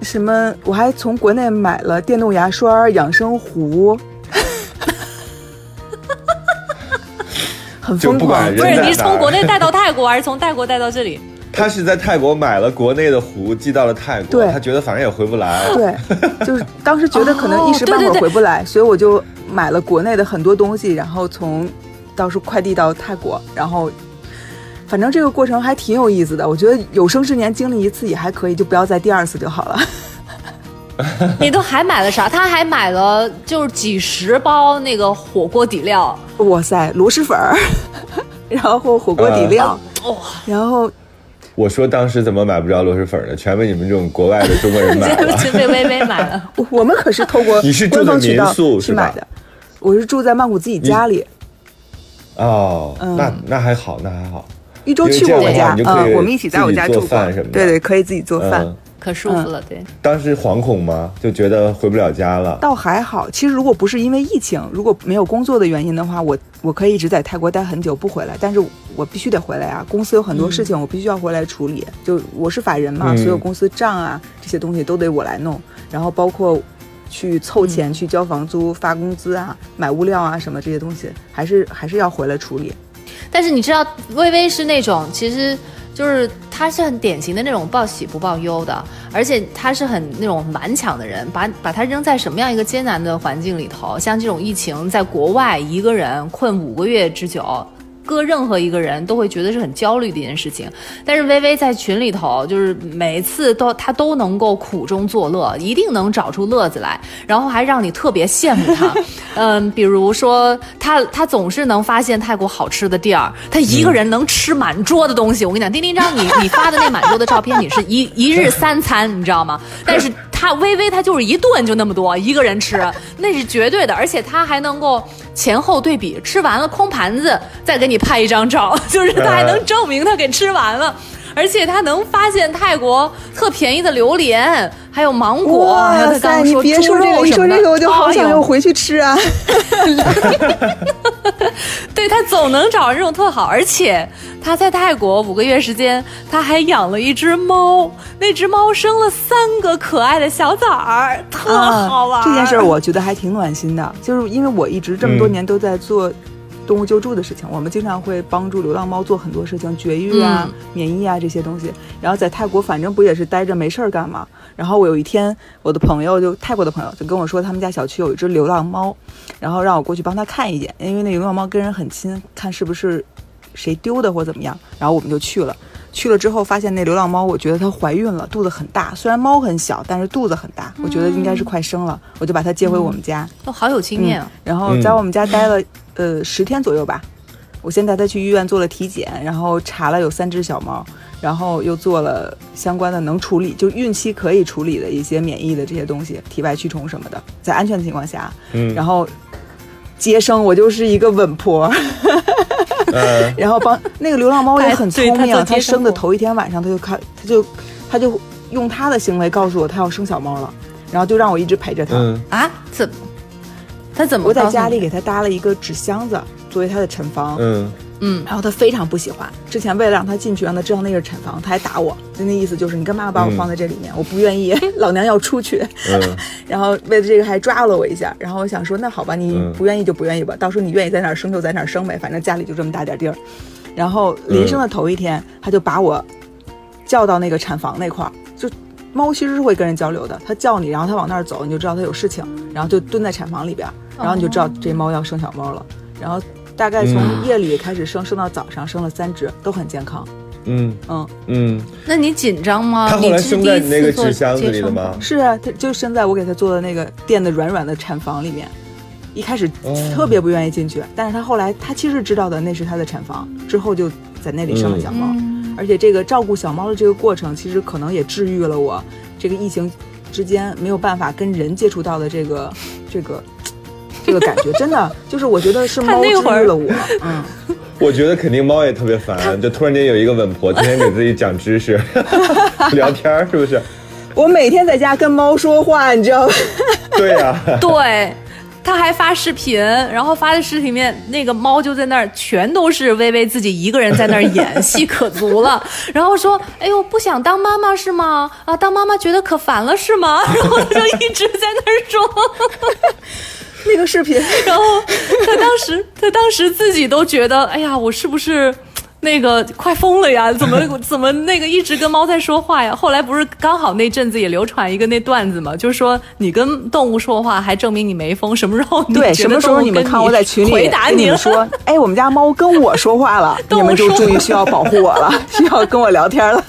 Speaker 3: 什么？我还从国内买了电动牙刷、养生壶，(laughs) 很疯狂
Speaker 1: 不。
Speaker 2: 不是，你是从国内带到泰国，还是从泰国带到这里？
Speaker 1: 他是在泰国买了国内的壶，寄到了泰国。
Speaker 3: 对
Speaker 1: 他觉得反正也回不来。
Speaker 3: 对，(laughs) 就是当时觉得可能一时半会
Speaker 2: 哦对对对
Speaker 3: 儿回不来，所以我就买了国内的很多东西，然后从到时候快递到泰国，然后反正这个过程还挺有意思的。我觉得有生之年经历一次也还可以，就不要再第二次就好了。(laughs)
Speaker 2: 你都还买了啥？他还买了就是几十包那个火锅底料，
Speaker 3: 哇塞，螺蛳粉儿，(laughs) 然后火锅底料，
Speaker 2: 哇、
Speaker 3: 然后
Speaker 1: 我说当时怎么买不着螺蛳粉呢？全被你们这种国外的中国人买了。(laughs)
Speaker 2: 全被微微买了。
Speaker 3: 我 (laughs) 我们可是透过
Speaker 1: 你是住的
Speaker 3: 官方渠道
Speaker 1: 民宿是吧
Speaker 3: 去买的。我是住在曼谷自己家里，
Speaker 1: 哦，
Speaker 3: 嗯
Speaker 1: 那那还好，那还好。
Speaker 3: 一周去过我家嗯，我们一起在我家
Speaker 1: 做饭什么的，
Speaker 3: 对对，可以自己做饭。
Speaker 1: 嗯，
Speaker 2: 可舒服了，对。
Speaker 1: 当时惶恐吗？就觉得回不了家了。
Speaker 3: 倒还好，其实如果不是因为疫情，如果没有工作的原因的话，我我可以一直在泰国待很久不回来，但是我必须得回来啊！公司有很多事情我必须要回来处理，就我是法人嘛，
Speaker 1: 嗯
Speaker 3: 所有公司账啊这些东西都得我来弄，然后包括去凑钱、去交房租、发工资啊、买物料啊什么这些东西，还是还是要回来处理。
Speaker 2: 但是你知道，微微是那种其实就是他是很典型的那种报喜不报忧的，而且他是很那种顽强的人，把把他扔在什么样一个艰难的环境里头，像这种疫情，在国外一个人困五个月之久。搁任何一个人都会觉得是很焦虑的一件事情，但是微微在群里头，就是每一次都他都能够苦中作乐，一定能找出乐子来，然后还让你特别羡慕他。(laughs) 嗯，比如说他他总是能发现泰国好吃的地儿，他一个人能吃满桌的东西。我跟你讲，丁丁张，你你发的那满桌的照片，你是一一日三餐，你知道吗？但是他微微他就是一顿就那么多，一个人吃，那是绝对的，而且他还能够前后对比，吃完了空盘子再给你拍一张照，(laughs) 就是他还能证明他给吃完了。而且他能发现泰国特便宜的榴莲，还有芒果，还有他刚
Speaker 3: 塞，
Speaker 2: 刚
Speaker 3: 你别
Speaker 2: 猪
Speaker 3: 说这个，一
Speaker 2: 肉什么的
Speaker 3: 说这个我就好想又回去吃啊！(laughs)
Speaker 2: 对他总能找这种特好，而且他在泰国五个月时间，他还养了一只猫，那只猫生了三个可爱的小崽儿，特好玩、
Speaker 3: 啊。这件事儿我觉得还挺暖心的，就是因为我一直这么多
Speaker 1: 嗯
Speaker 3: 年都在做动物救助的事情，我们经常会帮助流浪猫做很多事情，绝育啊、
Speaker 2: 嗯
Speaker 3: 免疫啊这些东西。然后在泰国，反正不也是待着没事儿干嘛？然后我有一天，我的朋友就泰国的朋友就跟我说，他们家小区有一只流浪猫，然后让我过去帮他看一眼，因为那流浪猫跟人很亲，看是不是谁丢的或怎么样。然后我们就去了。去了之后发现那流浪猫，我觉得它怀孕了，肚子很大。虽然猫很小，但是肚子很大，我觉得应该是快生了，我就把它接回我们家。
Speaker 2: 哦，好有经验啊！
Speaker 3: 然后在我们家待了呃十天左右吧。我先带它去医院做了体检，然后查了有三只小猫，然后又做了相关的能处理，就孕期可以处理的一些免疫的这些东西，体外驱虫什么的，在安全的情况下，
Speaker 1: 嗯
Speaker 3: 然后接生我就是一个稳婆。
Speaker 1: 嗯
Speaker 3: 然后帮那个流浪猫也很聪明，
Speaker 2: 对它生
Speaker 3: 的头一天晚上，它就看，它就，它就用它的行为告诉我它要生小猫了，然后就让我一直陪着它。
Speaker 1: 嗯
Speaker 2: 啊，怎它怎么
Speaker 3: 我在家里给它搭了一个纸箱子作为它的产房，
Speaker 1: 嗯
Speaker 2: 嗯
Speaker 3: 然后它非常不喜欢。之前为了让它进去，让它知道那是产房，它还打我，就那意思就是你干嘛把我放在这里面？我不愿意，(laughs) 老娘要出去。
Speaker 1: 嗯 (laughs)
Speaker 3: 然后为了这个还抓了我一下，然后我想说那好吧，你
Speaker 1: 嗯
Speaker 3: 不愿意就不愿意吧，到时候你愿意在哪儿生就在哪儿生呗，反正家里就这么大点地儿。然后临生的头一天，他就把我叫到那个产房那块儿，就猫其实是会跟人交流的，它叫你，然后它往那儿走，你就知道它有事情，然后就蹲在产房里边，然后你就知道这猫要生小猫了。然后大概从
Speaker 1: 嗯
Speaker 3: 夜里开始生，生到早上，生了三只，都很健康。
Speaker 1: 嗯
Speaker 3: 嗯，
Speaker 1: 嗯，
Speaker 2: 那你紧张吗？
Speaker 1: 它后来
Speaker 2: 你是
Speaker 1: 生在你那个
Speaker 2: 第一次做
Speaker 1: 纸箱子
Speaker 2: 接生
Speaker 1: 里的吗？
Speaker 3: 是啊，它就生在我给它做的那个垫的软软的产房里面。一开始
Speaker 1: 哦
Speaker 3: 特别不愿意进去，但是他后来他其实知道的那是他的产房，之后就在那里生了小猫。
Speaker 2: 嗯
Speaker 3: 而且这个照顾小猫的这个过程，其实可能也治愈了我这个疫情之间没有办法跟人接触到的这个这个这个感觉，真的就是我觉得是猫治
Speaker 2: 那会儿
Speaker 3: 愈了我。嗯，
Speaker 1: 我觉得肯定猫也特别烦，就突然间有一个稳婆天天给自己讲知识，(laughs) 聊天儿是不是？
Speaker 3: 我每天在家跟猫说话，你知道吗？(laughs)
Speaker 1: 对呀、(laughs)
Speaker 2: 对。他还发视频，然后发的视频里面那个猫就在那儿，全都是微微自己一个人在那儿演戏，可足了。然后说：“哎呦，不想当妈妈是吗？啊，当妈妈觉得可烦了是吗？”然后他就一直在那儿说。
Speaker 3: 那个视频，(laughs)
Speaker 2: 然后他当时，他当时自己都觉得，哎呀，我是不是那个快疯了呀？(laughs) 怎么怎么那个一直跟猫在说话呀？后来不是刚好那阵子也流传一个那段子嘛，就是说你跟动物说话，还证明你没疯。什么时候你
Speaker 3: 对，什么时候你们看我在群里
Speaker 2: 回答你
Speaker 3: 们说，(laughs) 哎，我们家猫跟我说话了，(laughs)
Speaker 2: 动物
Speaker 3: 你们就终于需要保护我了，需要跟我聊天了。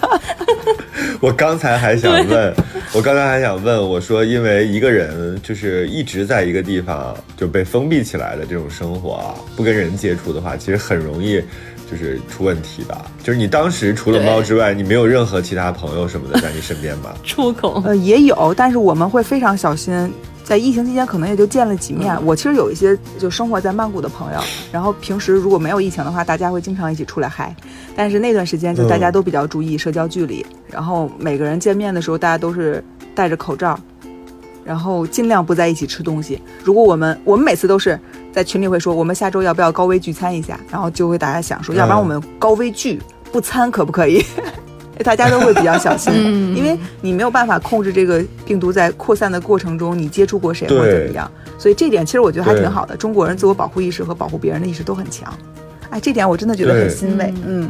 Speaker 1: 我刚才还想问，我刚才还想问，我说，因为一个人就是一直在一个地方就被封闭起来的这种生活啊，不跟人接触的话，其实很容易就是出问题吧。就是你当时除了猫之外，你没有任何其他朋友什么的 (laughs) 在你身边吗？
Speaker 2: 出口。
Speaker 3: 呃，也有，但是我们会非常小心。在疫情期间，可能也就见了几面。我其实有一些就生活在曼谷的朋友，然后平时如果没有疫情的话，大家会经常一起出来嗨。但是那段时间就大家都比较注意社交距离，然后每个人见面的时候，大家都是戴着口罩，然后尽量不在一起吃东西。如果我们我们每次都是在群里会说，我们下周要不要高危聚餐一下，然后就会大家想说，要不然我们高危聚不餐可不可以？(laughs) 大家都会比较小心，(laughs)
Speaker 2: 嗯。
Speaker 3: 因为你没有办法控制这个病毒在扩散的过程中你接触过谁或者怎么样，所以这点其实我觉得还挺好的。中国人自我保护意识和保护别人的意识都很强，哎，这点我真的觉得很欣慰。嗯，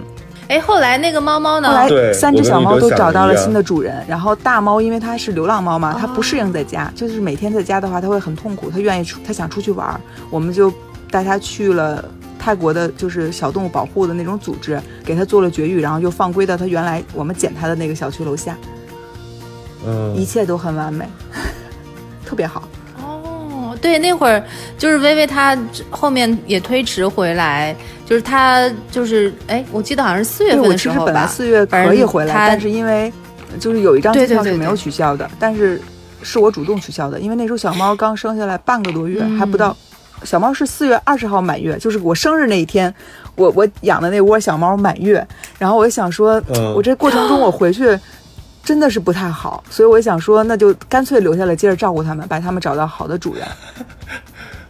Speaker 2: 哎，后来那个猫猫呢？
Speaker 3: 后来三只小猫都找到了新的主人，然后大猫因为它是流浪猫嘛，它
Speaker 2: 哦
Speaker 3: 不适应在家，就是每天在家的话它会很痛苦，它愿意出，它想出去玩儿，我们就带它去了。泰国的就是小动物保护的那种组织，给它做了绝育，然后又放归到它原来我们捡它的那个小区楼下，
Speaker 1: 嗯
Speaker 3: 一切都很完美，(laughs) 特别好。
Speaker 2: 哦，对，那会儿就是微微她后面也推迟回来，就是她就是哎，我记得好像是四月
Speaker 3: 对，
Speaker 2: 份
Speaker 3: 我其实本来
Speaker 2: 的时候吧。
Speaker 3: 四月可以回来，但是因为就是有一张机票是没有取消的，但是是我主动取消的，因为那时候小猫刚生下来半个多月，
Speaker 2: 嗯
Speaker 3: 还不到。小猫是四月二十号满月，就是我生日那一天，我我养的那窝小猫满月，然后我就想说，
Speaker 1: 嗯
Speaker 3: 我这过程中我回去真的是不太好，所以我想说，那就干脆留下来接着照顾他们，把他们找到好的主人。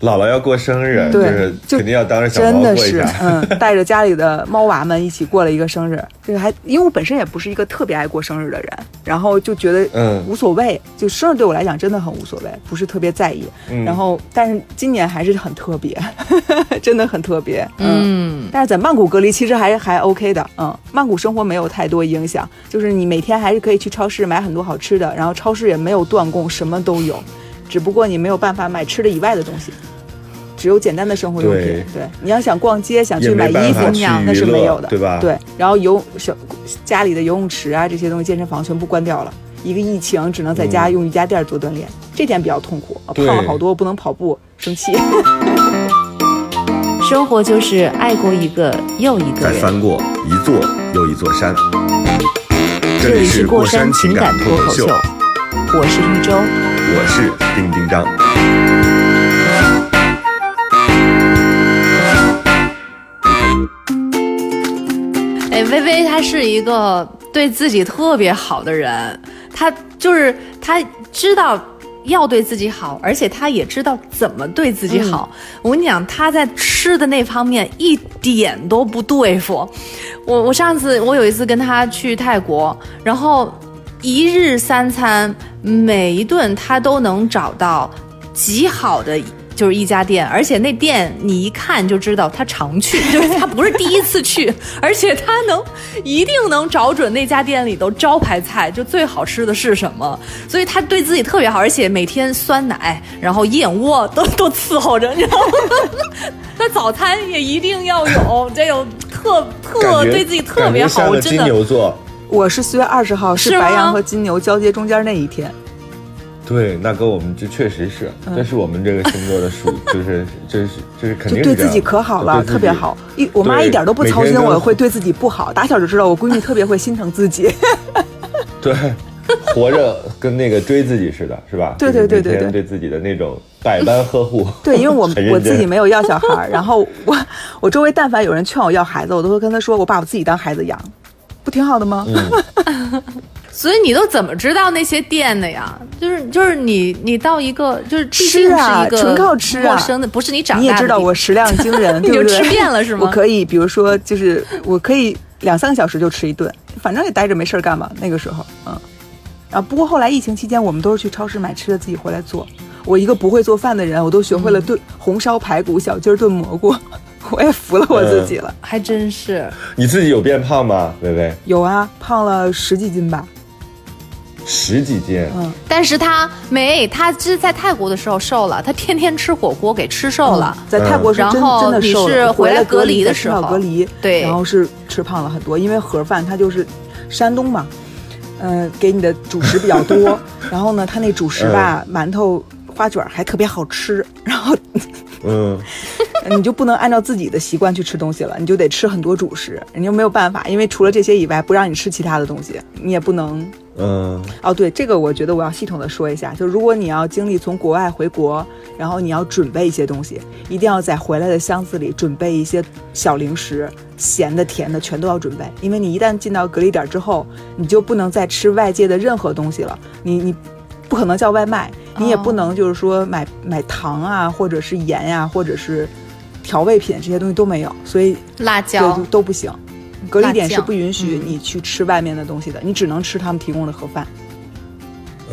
Speaker 1: 姥姥要过生日，
Speaker 3: 对
Speaker 1: 就是肯定要当着小
Speaker 3: 真的是
Speaker 1: 猫过一下。，
Speaker 3: 嗯，(laughs) 带着家里的猫娃们一起过了一个生日。这个还因为我本身也不是一个特别爱过生日的人，然后就觉得
Speaker 1: 嗯
Speaker 3: 无所谓，就生日对我来讲真的很无所谓，不是特别在意。
Speaker 1: 嗯
Speaker 3: 然后，但是今年还是很特别，(laughs) 真的很特别。嗯，
Speaker 2: 嗯，
Speaker 3: 但是在曼谷隔离其实还还 OK 的，嗯，曼谷生活没有太多影响，就是你每天还是可以去超市买很多好吃的，然后超市也没有断供，什么都有，只不过你没有办法买吃的以外的东西。只有简单的生活用品。
Speaker 1: 对
Speaker 3: 对，你要想逛街，想去买衣服
Speaker 1: 没办法，去
Speaker 3: 那是没有的，
Speaker 1: 对吧
Speaker 3: 对，然后游小家里的游泳池啊这些东西，健身房全部关掉了。一个疫情，只能在家用瑜伽垫做锻炼，这点比较痛苦。胖了好多，不能跑步，生气。(laughs)
Speaker 2: 生活就是爱过一个又一个人。
Speaker 1: 再翻过一座又一座山。
Speaker 2: 这里是过山情感脱口秀，我是玉州。
Speaker 1: 我是丁丁张。
Speaker 2: 薇薇她是一个对自己特别好的人，她就是她知道要对自己好，而且她也知道怎么对自己好。我跟你讲，她在吃的那方面一点都不对付。我我上次我有一次跟她去泰国，然后一日三餐每一顿她都能找到极好的。就是一家店，而且那店你一看就知道他常去，(laughs) 就是他不是第一次去，(laughs) 而且他能一定能找准那家店里头招牌菜，就最好吃的是什么，所以他对自己特别好，而且每天酸奶，然后燕窝都 (laughs) 都伺候着，你知道吗？他早餐也一定要有，这有特特对自己特别好，真的
Speaker 1: 牛座。
Speaker 3: 我是四月二十号，是白羊和金牛交接中间那一天。
Speaker 1: 对，那跟我们这确实是，这是我们这个星座的属，(laughs) 就是这是这是肯定
Speaker 3: 对自己可好了，特别好。一我妈一点都不操心我会对自己不好，打小就知道我闺女特别会心疼自己。(laughs)
Speaker 1: 对，活着跟那个追自己似的，是吧？
Speaker 3: 对对对对对
Speaker 1: 对自己的那种百般呵护。(laughs)
Speaker 3: 对，因为我我自己没有要小孩，然后我我周围但凡有人劝我要孩子，我都会跟他说，我把我自己当孩子养，不挺好的吗？
Speaker 1: 嗯
Speaker 2: 所以你都怎么知道那些店的呀？就是就是你你到一个就是
Speaker 3: 吃啊
Speaker 2: 是一个
Speaker 3: 纯靠吃啊
Speaker 2: 陌生的，不是你长大的
Speaker 3: 你也知道我食量惊人，
Speaker 2: 你 (laughs)
Speaker 3: 对不对？
Speaker 2: 就吃遍了是吗
Speaker 3: 我可以，比如说，就是我可以两三个小时就吃一顿，反正也待着没事儿干嘛。那个时候，嗯，啊，不过后来疫情期间，我们都是去超市买吃的，自己回来做。我一个不会做饭的人，我都学会了炖红烧排骨、小鸡儿炖蘑菇，(laughs) 我也服了我自己了。
Speaker 2: 还真是。
Speaker 1: 你自己有变胖吗？薇薇，
Speaker 3: 有啊，胖了十几斤吧。
Speaker 1: 十几斤，
Speaker 3: 嗯，
Speaker 2: 但是他没，他是在泰国的时候瘦了，他天天吃火锅给吃瘦了。
Speaker 3: 在泰国是真、
Speaker 2: 然后你
Speaker 3: 真的瘦了。
Speaker 2: 是回来
Speaker 3: 来
Speaker 2: 隔离的时候。
Speaker 3: 隔离，
Speaker 2: 对。
Speaker 3: 然后是吃胖了很多，因为盒饭它就是山东嘛，嗯、给你的主食比较多，(laughs) 然后呢，他那主食吧，馒头、花卷还特别好吃，(laughs) 然后
Speaker 1: 嗯，(laughs)
Speaker 3: 你就不能按照自己的习惯去吃东西了，你就得吃很多主食，你就没有办法，因为除了这些以外，不让你吃其他的东西，你也不能
Speaker 1: 嗯，
Speaker 3: 哦，对，这个我觉得我要系统的说一下，就如果你要经历从国外回国，然后你要准备一些东西，一定要在回来的箱子里准备一些小零食，咸的、甜的全都要准备，因为你一旦进到隔离点之后，你就不能再吃外界的任何东西了，你你不可能叫外卖，你也不能就是说买买糖啊，或者是盐呀、或者是调味品这些东西都没有，所以对
Speaker 2: 辣椒。
Speaker 3: 都都不行。隔离点是不允许
Speaker 2: 嗯。
Speaker 3: 你去吃外面的东西的，你只能吃他们提供的盒饭。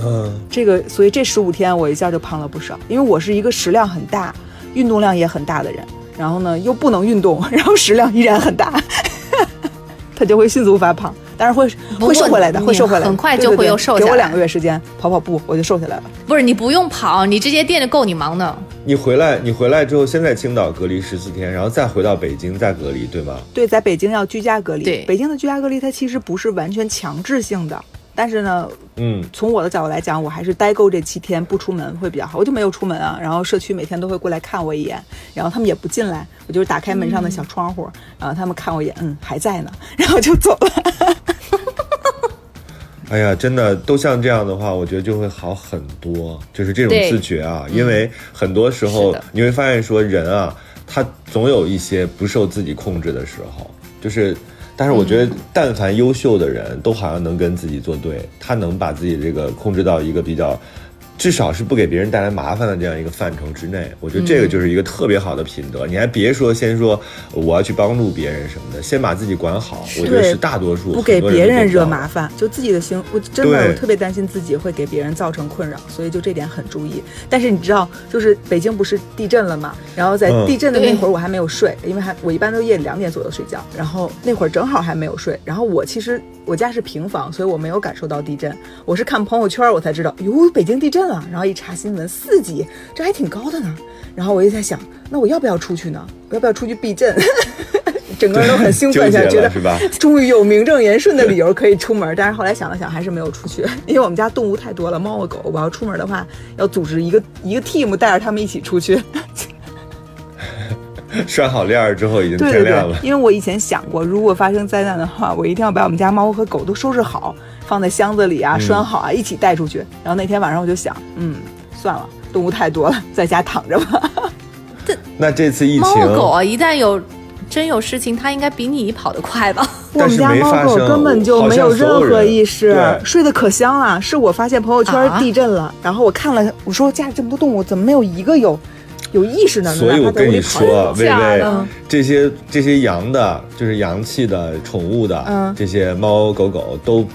Speaker 1: 嗯，
Speaker 3: 这个，所以这十五天我一下就胖了不少，因为我是一个食量很大、运动量也很大的人，然后呢又不能运动，(laughs) 然后食量依然很大，(laughs) 他就会迅速发胖，但是会
Speaker 2: 不
Speaker 3: 会瘦回来的，会瘦回来的，
Speaker 2: 很快就会又瘦下来
Speaker 3: 给我两个月时间跑跑步，我就瘦下来了。
Speaker 2: 不是你不用跑，你这些店就够你忙的。
Speaker 1: 你回来，你回来之后，先在青岛隔离十四天，然后再回到北京再隔离，对吗？
Speaker 3: 对，在北京要居家隔离，
Speaker 2: 对
Speaker 3: 北京的居家隔离它其实不是完全强制性的，但是呢，
Speaker 1: 嗯，
Speaker 3: 从我的角度来讲，我还是待够这七天不出门会比较好。我就没有出门啊，然后社区每天都会过来看我一眼，然后他们也不进来，我就是打开门上的小窗户，然后他们看我一眼，嗯，还在呢，然后就走了。
Speaker 1: 哎呀，真的都像这样的话，我觉得就会好很多。就是这种自觉啊，因为很多时候你会发现说人啊，他总有一些不受自己控制的时候，就是。但是我觉得，但凡优秀的人都好像能跟自己作对，他能把自己这个控制到一个比较，至少是不给别人带来麻烦的这样一个范畴之内。我觉得这个就是一个特别好的品德。你还别说先说我要去帮助别人什么的，先把自己管好。我觉得是大多数
Speaker 3: 不给别人惹麻烦，就自己的行，我真的我特别担心自己会给别人造成困扰，所以就这点很注意。但是你知道，就是北京不是地震了嘛，然后在
Speaker 1: 嗯
Speaker 3: 地震的那会儿我还没有睡，因为还我一般都夜里两点左右睡觉，然后那会儿正好还没有睡。然后我其实我家是平房，所以我没有感受到地震，我是看朋友圈我才知道，哟，北京地震了，然后一查新闻，四级，这还挺高的呢。然后我就在想，那我要不要出去呢？我要不要出去避震？(laughs) 整个人都很兴奋，想觉得？(laughs) 终于有名正言顺的理由可以出门。但是后来想了想，还是没有出去，因为我们家动物太多了，猫和狗。我要出门的话，要组织一个一个 team 带着他们一起出去。(laughs)
Speaker 1: 拴好链儿之后，已经
Speaker 3: 天
Speaker 1: 亮了。
Speaker 3: 因为我以前想过，如果发生灾难的话，我一定要把我们家猫和狗都收拾好，放在箱子里啊，拴好啊，一起带出去。然后那天晚上我就想，嗯，算了，动物太多了，在家躺着吧。(laughs)
Speaker 1: 这那这次疫情，猫
Speaker 2: 和狗啊，一旦有真有事情，它应该比你跑得快吧？(laughs)
Speaker 3: 我们家猫狗根本就没有任何意识，睡得可香了。是我发现朋友圈地震了，然后我看了，我说家里这么多动物，怎么没有一个有？有意识的，
Speaker 1: 所以我跟你说，薇薇，这些这些阳的，就是阳气的宠物的，这些猫狗狗都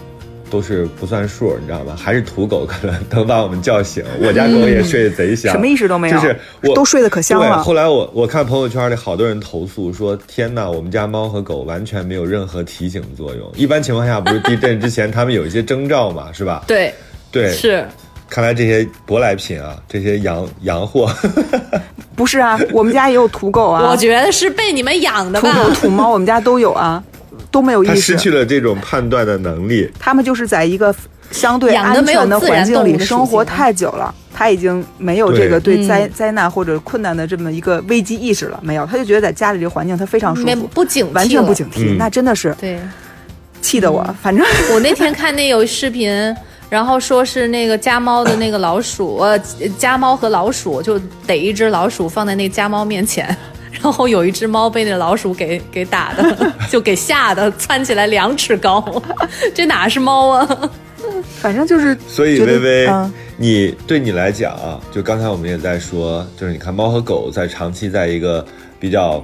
Speaker 1: 都是不算数，你知道吗？还是土狗可能能把我们叫醒。(laughs) 我家狗也睡得贼香，
Speaker 3: 什么意识都没有，
Speaker 1: 就是我
Speaker 3: 都睡得可香了。
Speaker 1: 后来我我看朋友圈里好多人投诉说，天哪，我们家猫和狗完全没有任何提醒作用。一般情况下，不是地震之前它们有一些征兆嘛，是吧？
Speaker 2: 对
Speaker 1: 对
Speaker 2: 是。
Speaker 1: 看来这些舶来品啊，这些洋洋货，(laughs)
Speaker 3: 不是啊，我们家也有土狗啊。
Speaker 2: 我觉得是被你们养的
Speaker 3: 吧。土狗、土猫，我们家都有啊，都没有意识。
Speaker 1: 失去了这种判断的能力。
Speaker 3: 他们就是在一个相对安全的环境里生活太久了，他已经没有这个对灾灾难或者困难的这么一个危机意识了。没有，他就觉得在家里这环境他非常舒服，
Speaker 2: 不警
Speaker 3: 完全不警惕。那真的是
Speaker 2: 对，
Speaker 3: 气得我。反正
Speaker 2: 我那天看那有视频。然后说是那个家猫的那个老鼠，呃，家猫和老鼠就逮一只老鼠放在那家猫面前，(laughs) 然后有一只猫被那老鼠给给打的，(laughs) 就给吓得窜起来两尺高，(laughs) 这哪是猫啊？
Speaker 3: 反正就是。
Speaker 1: 所以微微，你对你来讲啊，就刚才我们也在说，就是你看猫和狗在长期在一个比较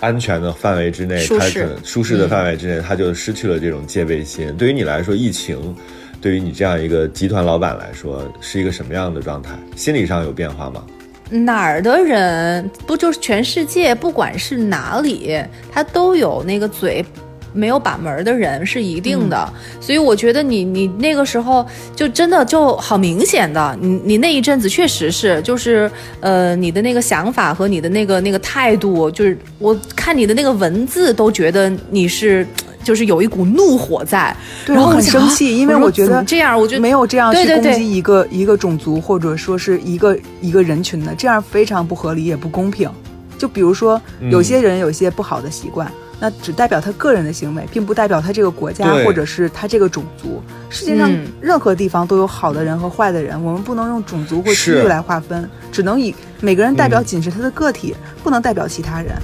Speaker 1: 安全的范围之内，它可舒适的范围之内，它就失去了这种戒备心。对于你来说，疫情。对于你这样一个集团老板来说，是一个什么样的状态？心理上有变化吗？
Speaker 2: 哪儿的人不就是全世界，不管是哪里，他都有那个嘴没有把门的人，是一定的。所以我觉得你你那个时候就真的就好明显的，你你那一阵子确实是，就是呃，你的那个想法和你的那个那个态度，就是我看你的那个文字都觉得你是。就是有一股怒火在，
Speaker 3: 然后很生气，因为我觉得
Speaker 2: 这样，我觉得
Speaker 3: 没有这样去攻击一个一个种族或者说是一个一个人群的，这样非常不合理也不公平。就比如说，有些人有些不好的习惯，那只代表他个人的行为，并不代表他这个国家或者是他这个种族。世界上任何地方都有好的人和坏的人，我们不能用种族或区域来划分，只能以每个人代表仅是他的个体，不能代表其他人。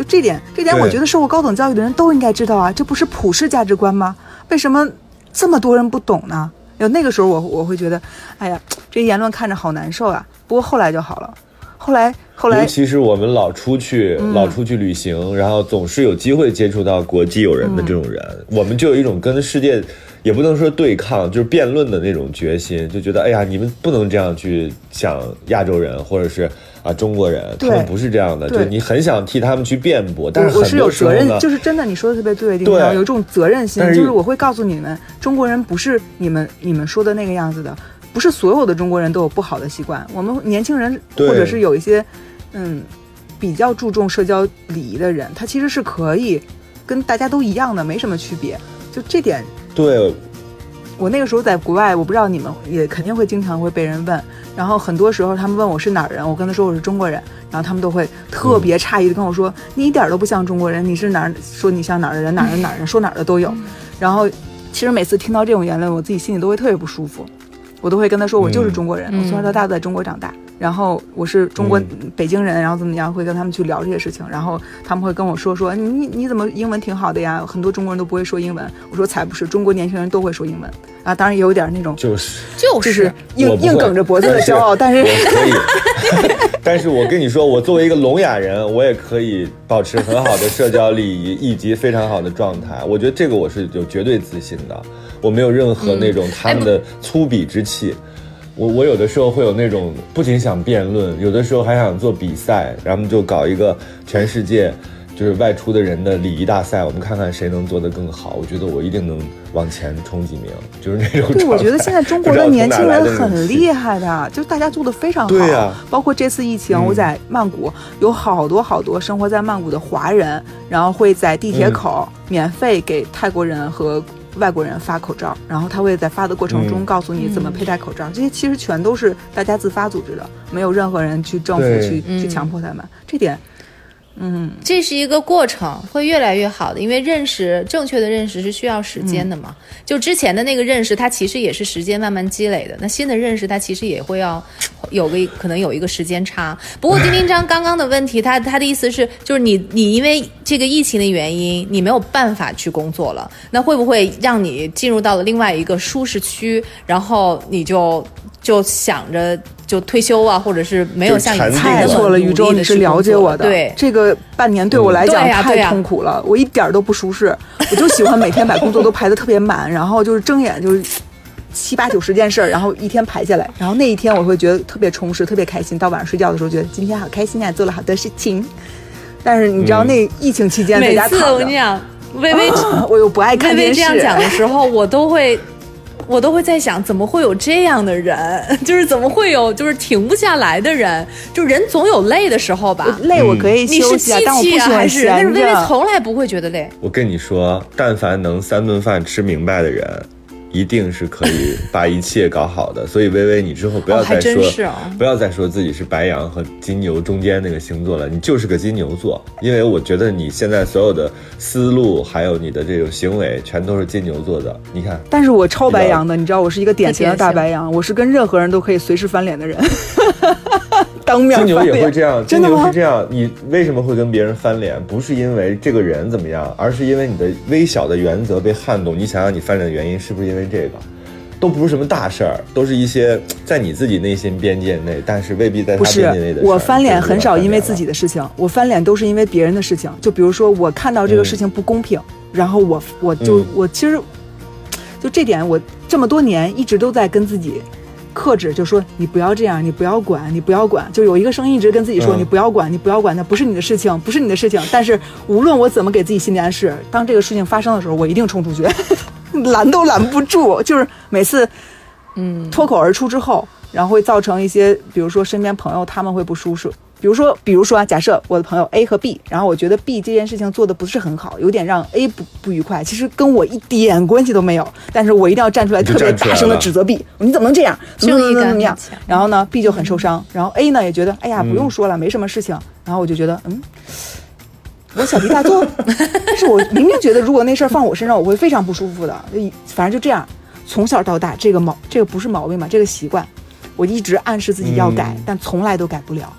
Speaker 3: 就这点，这点我觉得受过高等教育的人都应该知道啊，这不是普世价值观吗？为什么这么多人不懂呢？有那个时候我我会觉得，哎呀，这言论看着好难受啊。不过后来就好了，后来后来，
Speaker 1: 尤其是我们老出去老出去旅行，然后总是有机会接触到国际友人的这种人，我们就有一种跟世界。也不能说对抗，就是辩论的那种决心，就觉得哎呀，你们不能这样去想亚洲人，或者是啊中国人，他们不是这样的，就你很想替他们去辩驳，但是
Speaker 3: 我是有责任，就是真的，你说的特别对，的地方，有一种责任心，就是我会告诉你们，中国人不是你们你们说的那个样子的，不是所有的中国人都有不好的习惯，我们年轻人或者是有一些嗯比较注重社交礼仪的人，他其实是可以跟大家都一样的，没什么区别，就这点。
Speaker 1: 对，
Speaker 3: 我那个时候在国外，我不知道你们也肯定会经常会被人问，然后很多时候他们问我是哪儿人，我跟他说我是中国人，然后他们都会特别诧异的跟我说，你一点都不像中国人，你是哪儿？说你像哪儿的人，哪儿的哪儿人，说哪儿的都有。然后其实每次听到这种言论，我自己心里都会特别不舒服，我都会跟他说我就是中国人，我从小到大都在中国长大。然后我是中国北京人，然后怎么样会跟他们去聊这些事情，然后他们会跟我说说你你怎么英文挺好的呀？很多中国人都不会说英文。我说才不是，中国年轻人都会说英文啊，当然也有点那种
Speaker 1: 就是
Speaker 2: 就是
Speaker 3: 硬硬梗着脖子的骄傲，但是
Speaker 1: 可以。(laughs) 但是我跟你说，我作为一个聋哑人，我也可以保持很好的社交礼仪以及非常好的状态。我觉得这个我是有绝对自信的，我没有任何那种他们的粗鄙之气。我我有的时候会有那种不仅想辩论，有的时候还想做比赛，然后就搞一个全世界，就是外出的人的礼仪大赛，我们看看谁能做得更好。我觉得我一定能往前冲几名，就是那种。
Speaker 3: 对，我觉得现在中国的年轻人很厉害的，就大家做的非常好。
Speaker 1: 对呀，
Speaker 3: 包括这次疫情，我在曼谷有好多好多生活在曼谷的华人，然后会在地铁口免费给泰国人和外国人发口罩，然后他会在发的过程中告诉你怎么佩戴口罩。这些其实全都是大家自发组织的，没有任何人去政府去去强迫他们。这点。嗯，
Speaker 2: 这是一个过程，会越来越好的，因为认识正确的认识是需要时间的嘛。就之前的那个认识，它其实也是时间慢慢积累的。那新的认识，它其实也会要有个可能有一个时间差。(laughs) 不过丁丁章刚刚的问题，他他的意思是，就是你你因为这个疫情的原因，你没有办法去工作了，那会不会让你进入到了另外一个舒适区，然后你就就想着。就退休啊，或者是没有像以前
Speaker 3: 太错了。宇宙，你是了解我的。
Speaker 2: 对，
Speaker 3: 这个半年对我来讲太痛苦了，我一点都不舒适。(laughs) 我就喜欢每天把工作都排的特别满，然后就是睁眼就是七八九十件事儿，然后一天排下来，然后那一天我会觉得特别充实，特别开心。到晚上睡觉的时候，觉得今天好开心啊，做了好多事情。但是你知道，那疫情期间在家躺
Speaker 2: 着，我跟你讲，微微，(laughs)
Speaker 3: 我又不爱看电
Speaker 2: 视。这样讲的时候，我都会。我都会在想，怎么会有这样的人？(laughs) 就是怎么会有，就是停不下来的人？就人总有累的时候吧。
Speaker 3: 累我可以休息，但我不喜欢闲
Speaker 2: 但是微微从来不会觉得累。
Speaker 1: 我跟你说，但凡能三顿饭吃明白的人。一定是可以把一切搞好的，(laughs) 所以微微，你之后不要再说，不要再说自己是白羊和金牛中间那个星座了，你就是个金牛座，因为我觉得你现在所有的思路还有你的这种行为，全都是金牛座的。你看，
Speaker 3: 但是我超白羊的，你知道，我是一个典型的 (laughs) 大白羊，我是跟任何人都可以随时翻脸的人。(laughs) 当面
Speaker 1: 金牛也会这样，(laughs) 金牛是这样。你为什么会跟别人翻脸？不是因为这个人怎么样，而是因为你的微小的原则被撼动。你想想，你翻脸的原因是不是因为这个？都不是什么大事儿，都是一些在你自己内心边界内，但是未必在他边界内的。
Speaker 3: 我翻脸很少因为自己的事情，我翻脸都是因为别人的事情。就比如说，我看到这个事情不公平，然后我我就我其实就这点，我这么多年一直都在跟自己。克制，就说你不要这样，你不要管，你不要管。就有一个声音一直跟自己说，你不要管，你不要管，那不是你的事情，不是你的事情。但是无论我怎么给自己心理暗示，当这个事情发生的时候，我一定冲出去，(laughs) 拦都拦不住。就是每次，嗯，脱口而出之后，然后会造成一些，比如说身边朋友他们会不舒适。比如说，比如说啊，假设我的朋友 A 和 B，然后我觉得 B 这件事情做的不是很好，有点让 A 不不愉快，其实跟我一点关系都没有，但是我一定要站出来，特别大声的指责 B，你怎么能这样？怎么怎么怎么样？然后呢，B 就很受伤，然后 A 呢也觉得，哎呀，不用说了，没什么事情。然后我就觉得，嗯，我小题大做，但是我明明觉得，如果那事儿放我身上，我会非常不舒服的。反正就这样，从小到大，这个毛，这个不是毛病嘛，这个习惯，我一直暗示自己要改，但从来都改不了。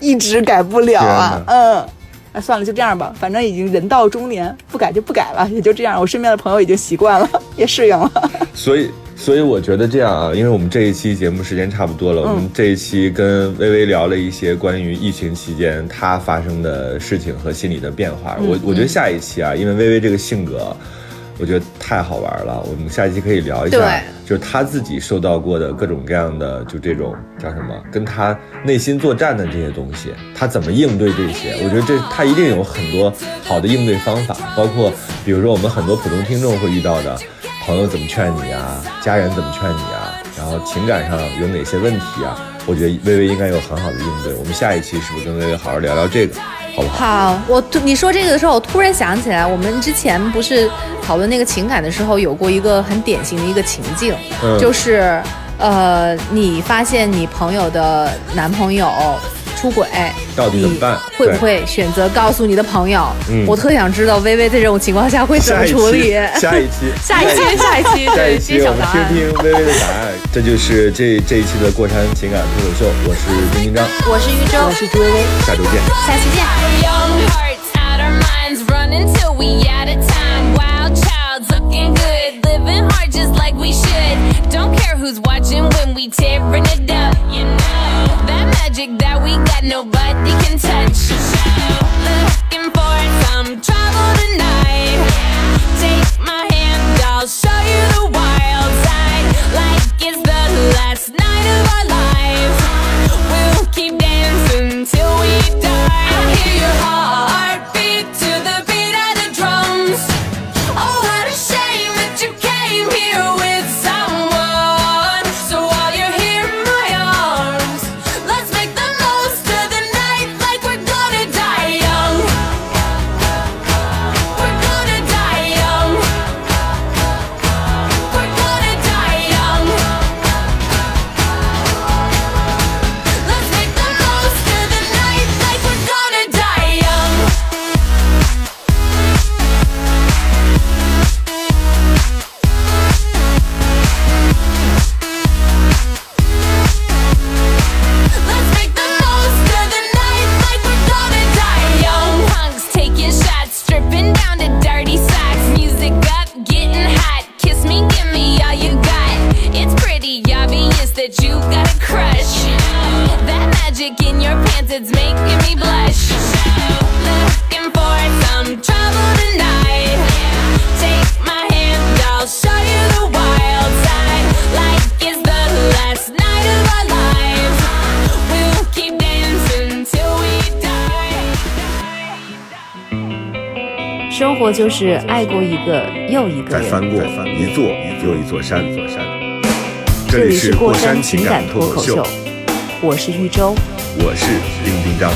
Speaker 3: 一直改不了啊，嗯，那算了，就这样吧，反正已经人到中年，不改就不改了，也就这样。我身边的朋友已经习惯了，也适应了。(laughs)
Speaker 1: 所以，所以我觉得这样啊，因为我们这一期节目时间差不多了，我们这一期跟微微聊了一些关于疫情期间她发生的事情和心理的变化。我我觉得下一期啊，因为微微这个性格。我觉得太好玩了，我们下一期可以聊一下，就是他自己受到过的各种各样的，就这种叫什么，跟他内心作战的这些东西，他怎么应对这些？我觉得这他一定有很多好的应对方法，包括比如说我们很多普通听众会遇到的，朋友怎么劝你啊，家人怎么劝你啊，然后情感上有哪些问题啊？我觉得微微应该有很好的应对。我们下一期是不是跟微微好好聊聊这个？
Speaker 2: 好，我你说这个的时候，我突然想起来，我们之前不是讨论那个情感的时候，有过一个很典型的一个情境，就是，呃，你发现你朋友的男朋友。出轨
Speaker 1: 到底怎么办？
Speaker 2: 会不会选择告诉你的朋友？我特想知道微微在这种情况下会怎么处理。
Speaker 1: 下一期，
Speaker 2: 下一期，(laughs) 下一期，
Speaker 1: 下一期，(laughs) 我们听听微微的答案。这就是这这一期的过山情感脱口秀。我是丁丁章，
Speaker 2: 我是玉州，
Speaker 3: 我是朱微微。
Speaker 1: 下周见，
Speaker 2: 下期
Speaker 4: 见。That magic that we got, nobody can touch. Looking for some trouble tonight. Take my hand, I'll show you the wild side. Like it's the last night of our lives. We'll keep dancing
Speaker 5: 就是爱过一个又一个人。
Speaker 1: 再翻过一座又一座山。
Speaker 5: 这里是过山情
Speaker 1: 情
Speaker 5: 感脱
Speaker 1: 脱
Speaker 5: 口秀，我是玉州。
Speaker 1: 我是丁丁张。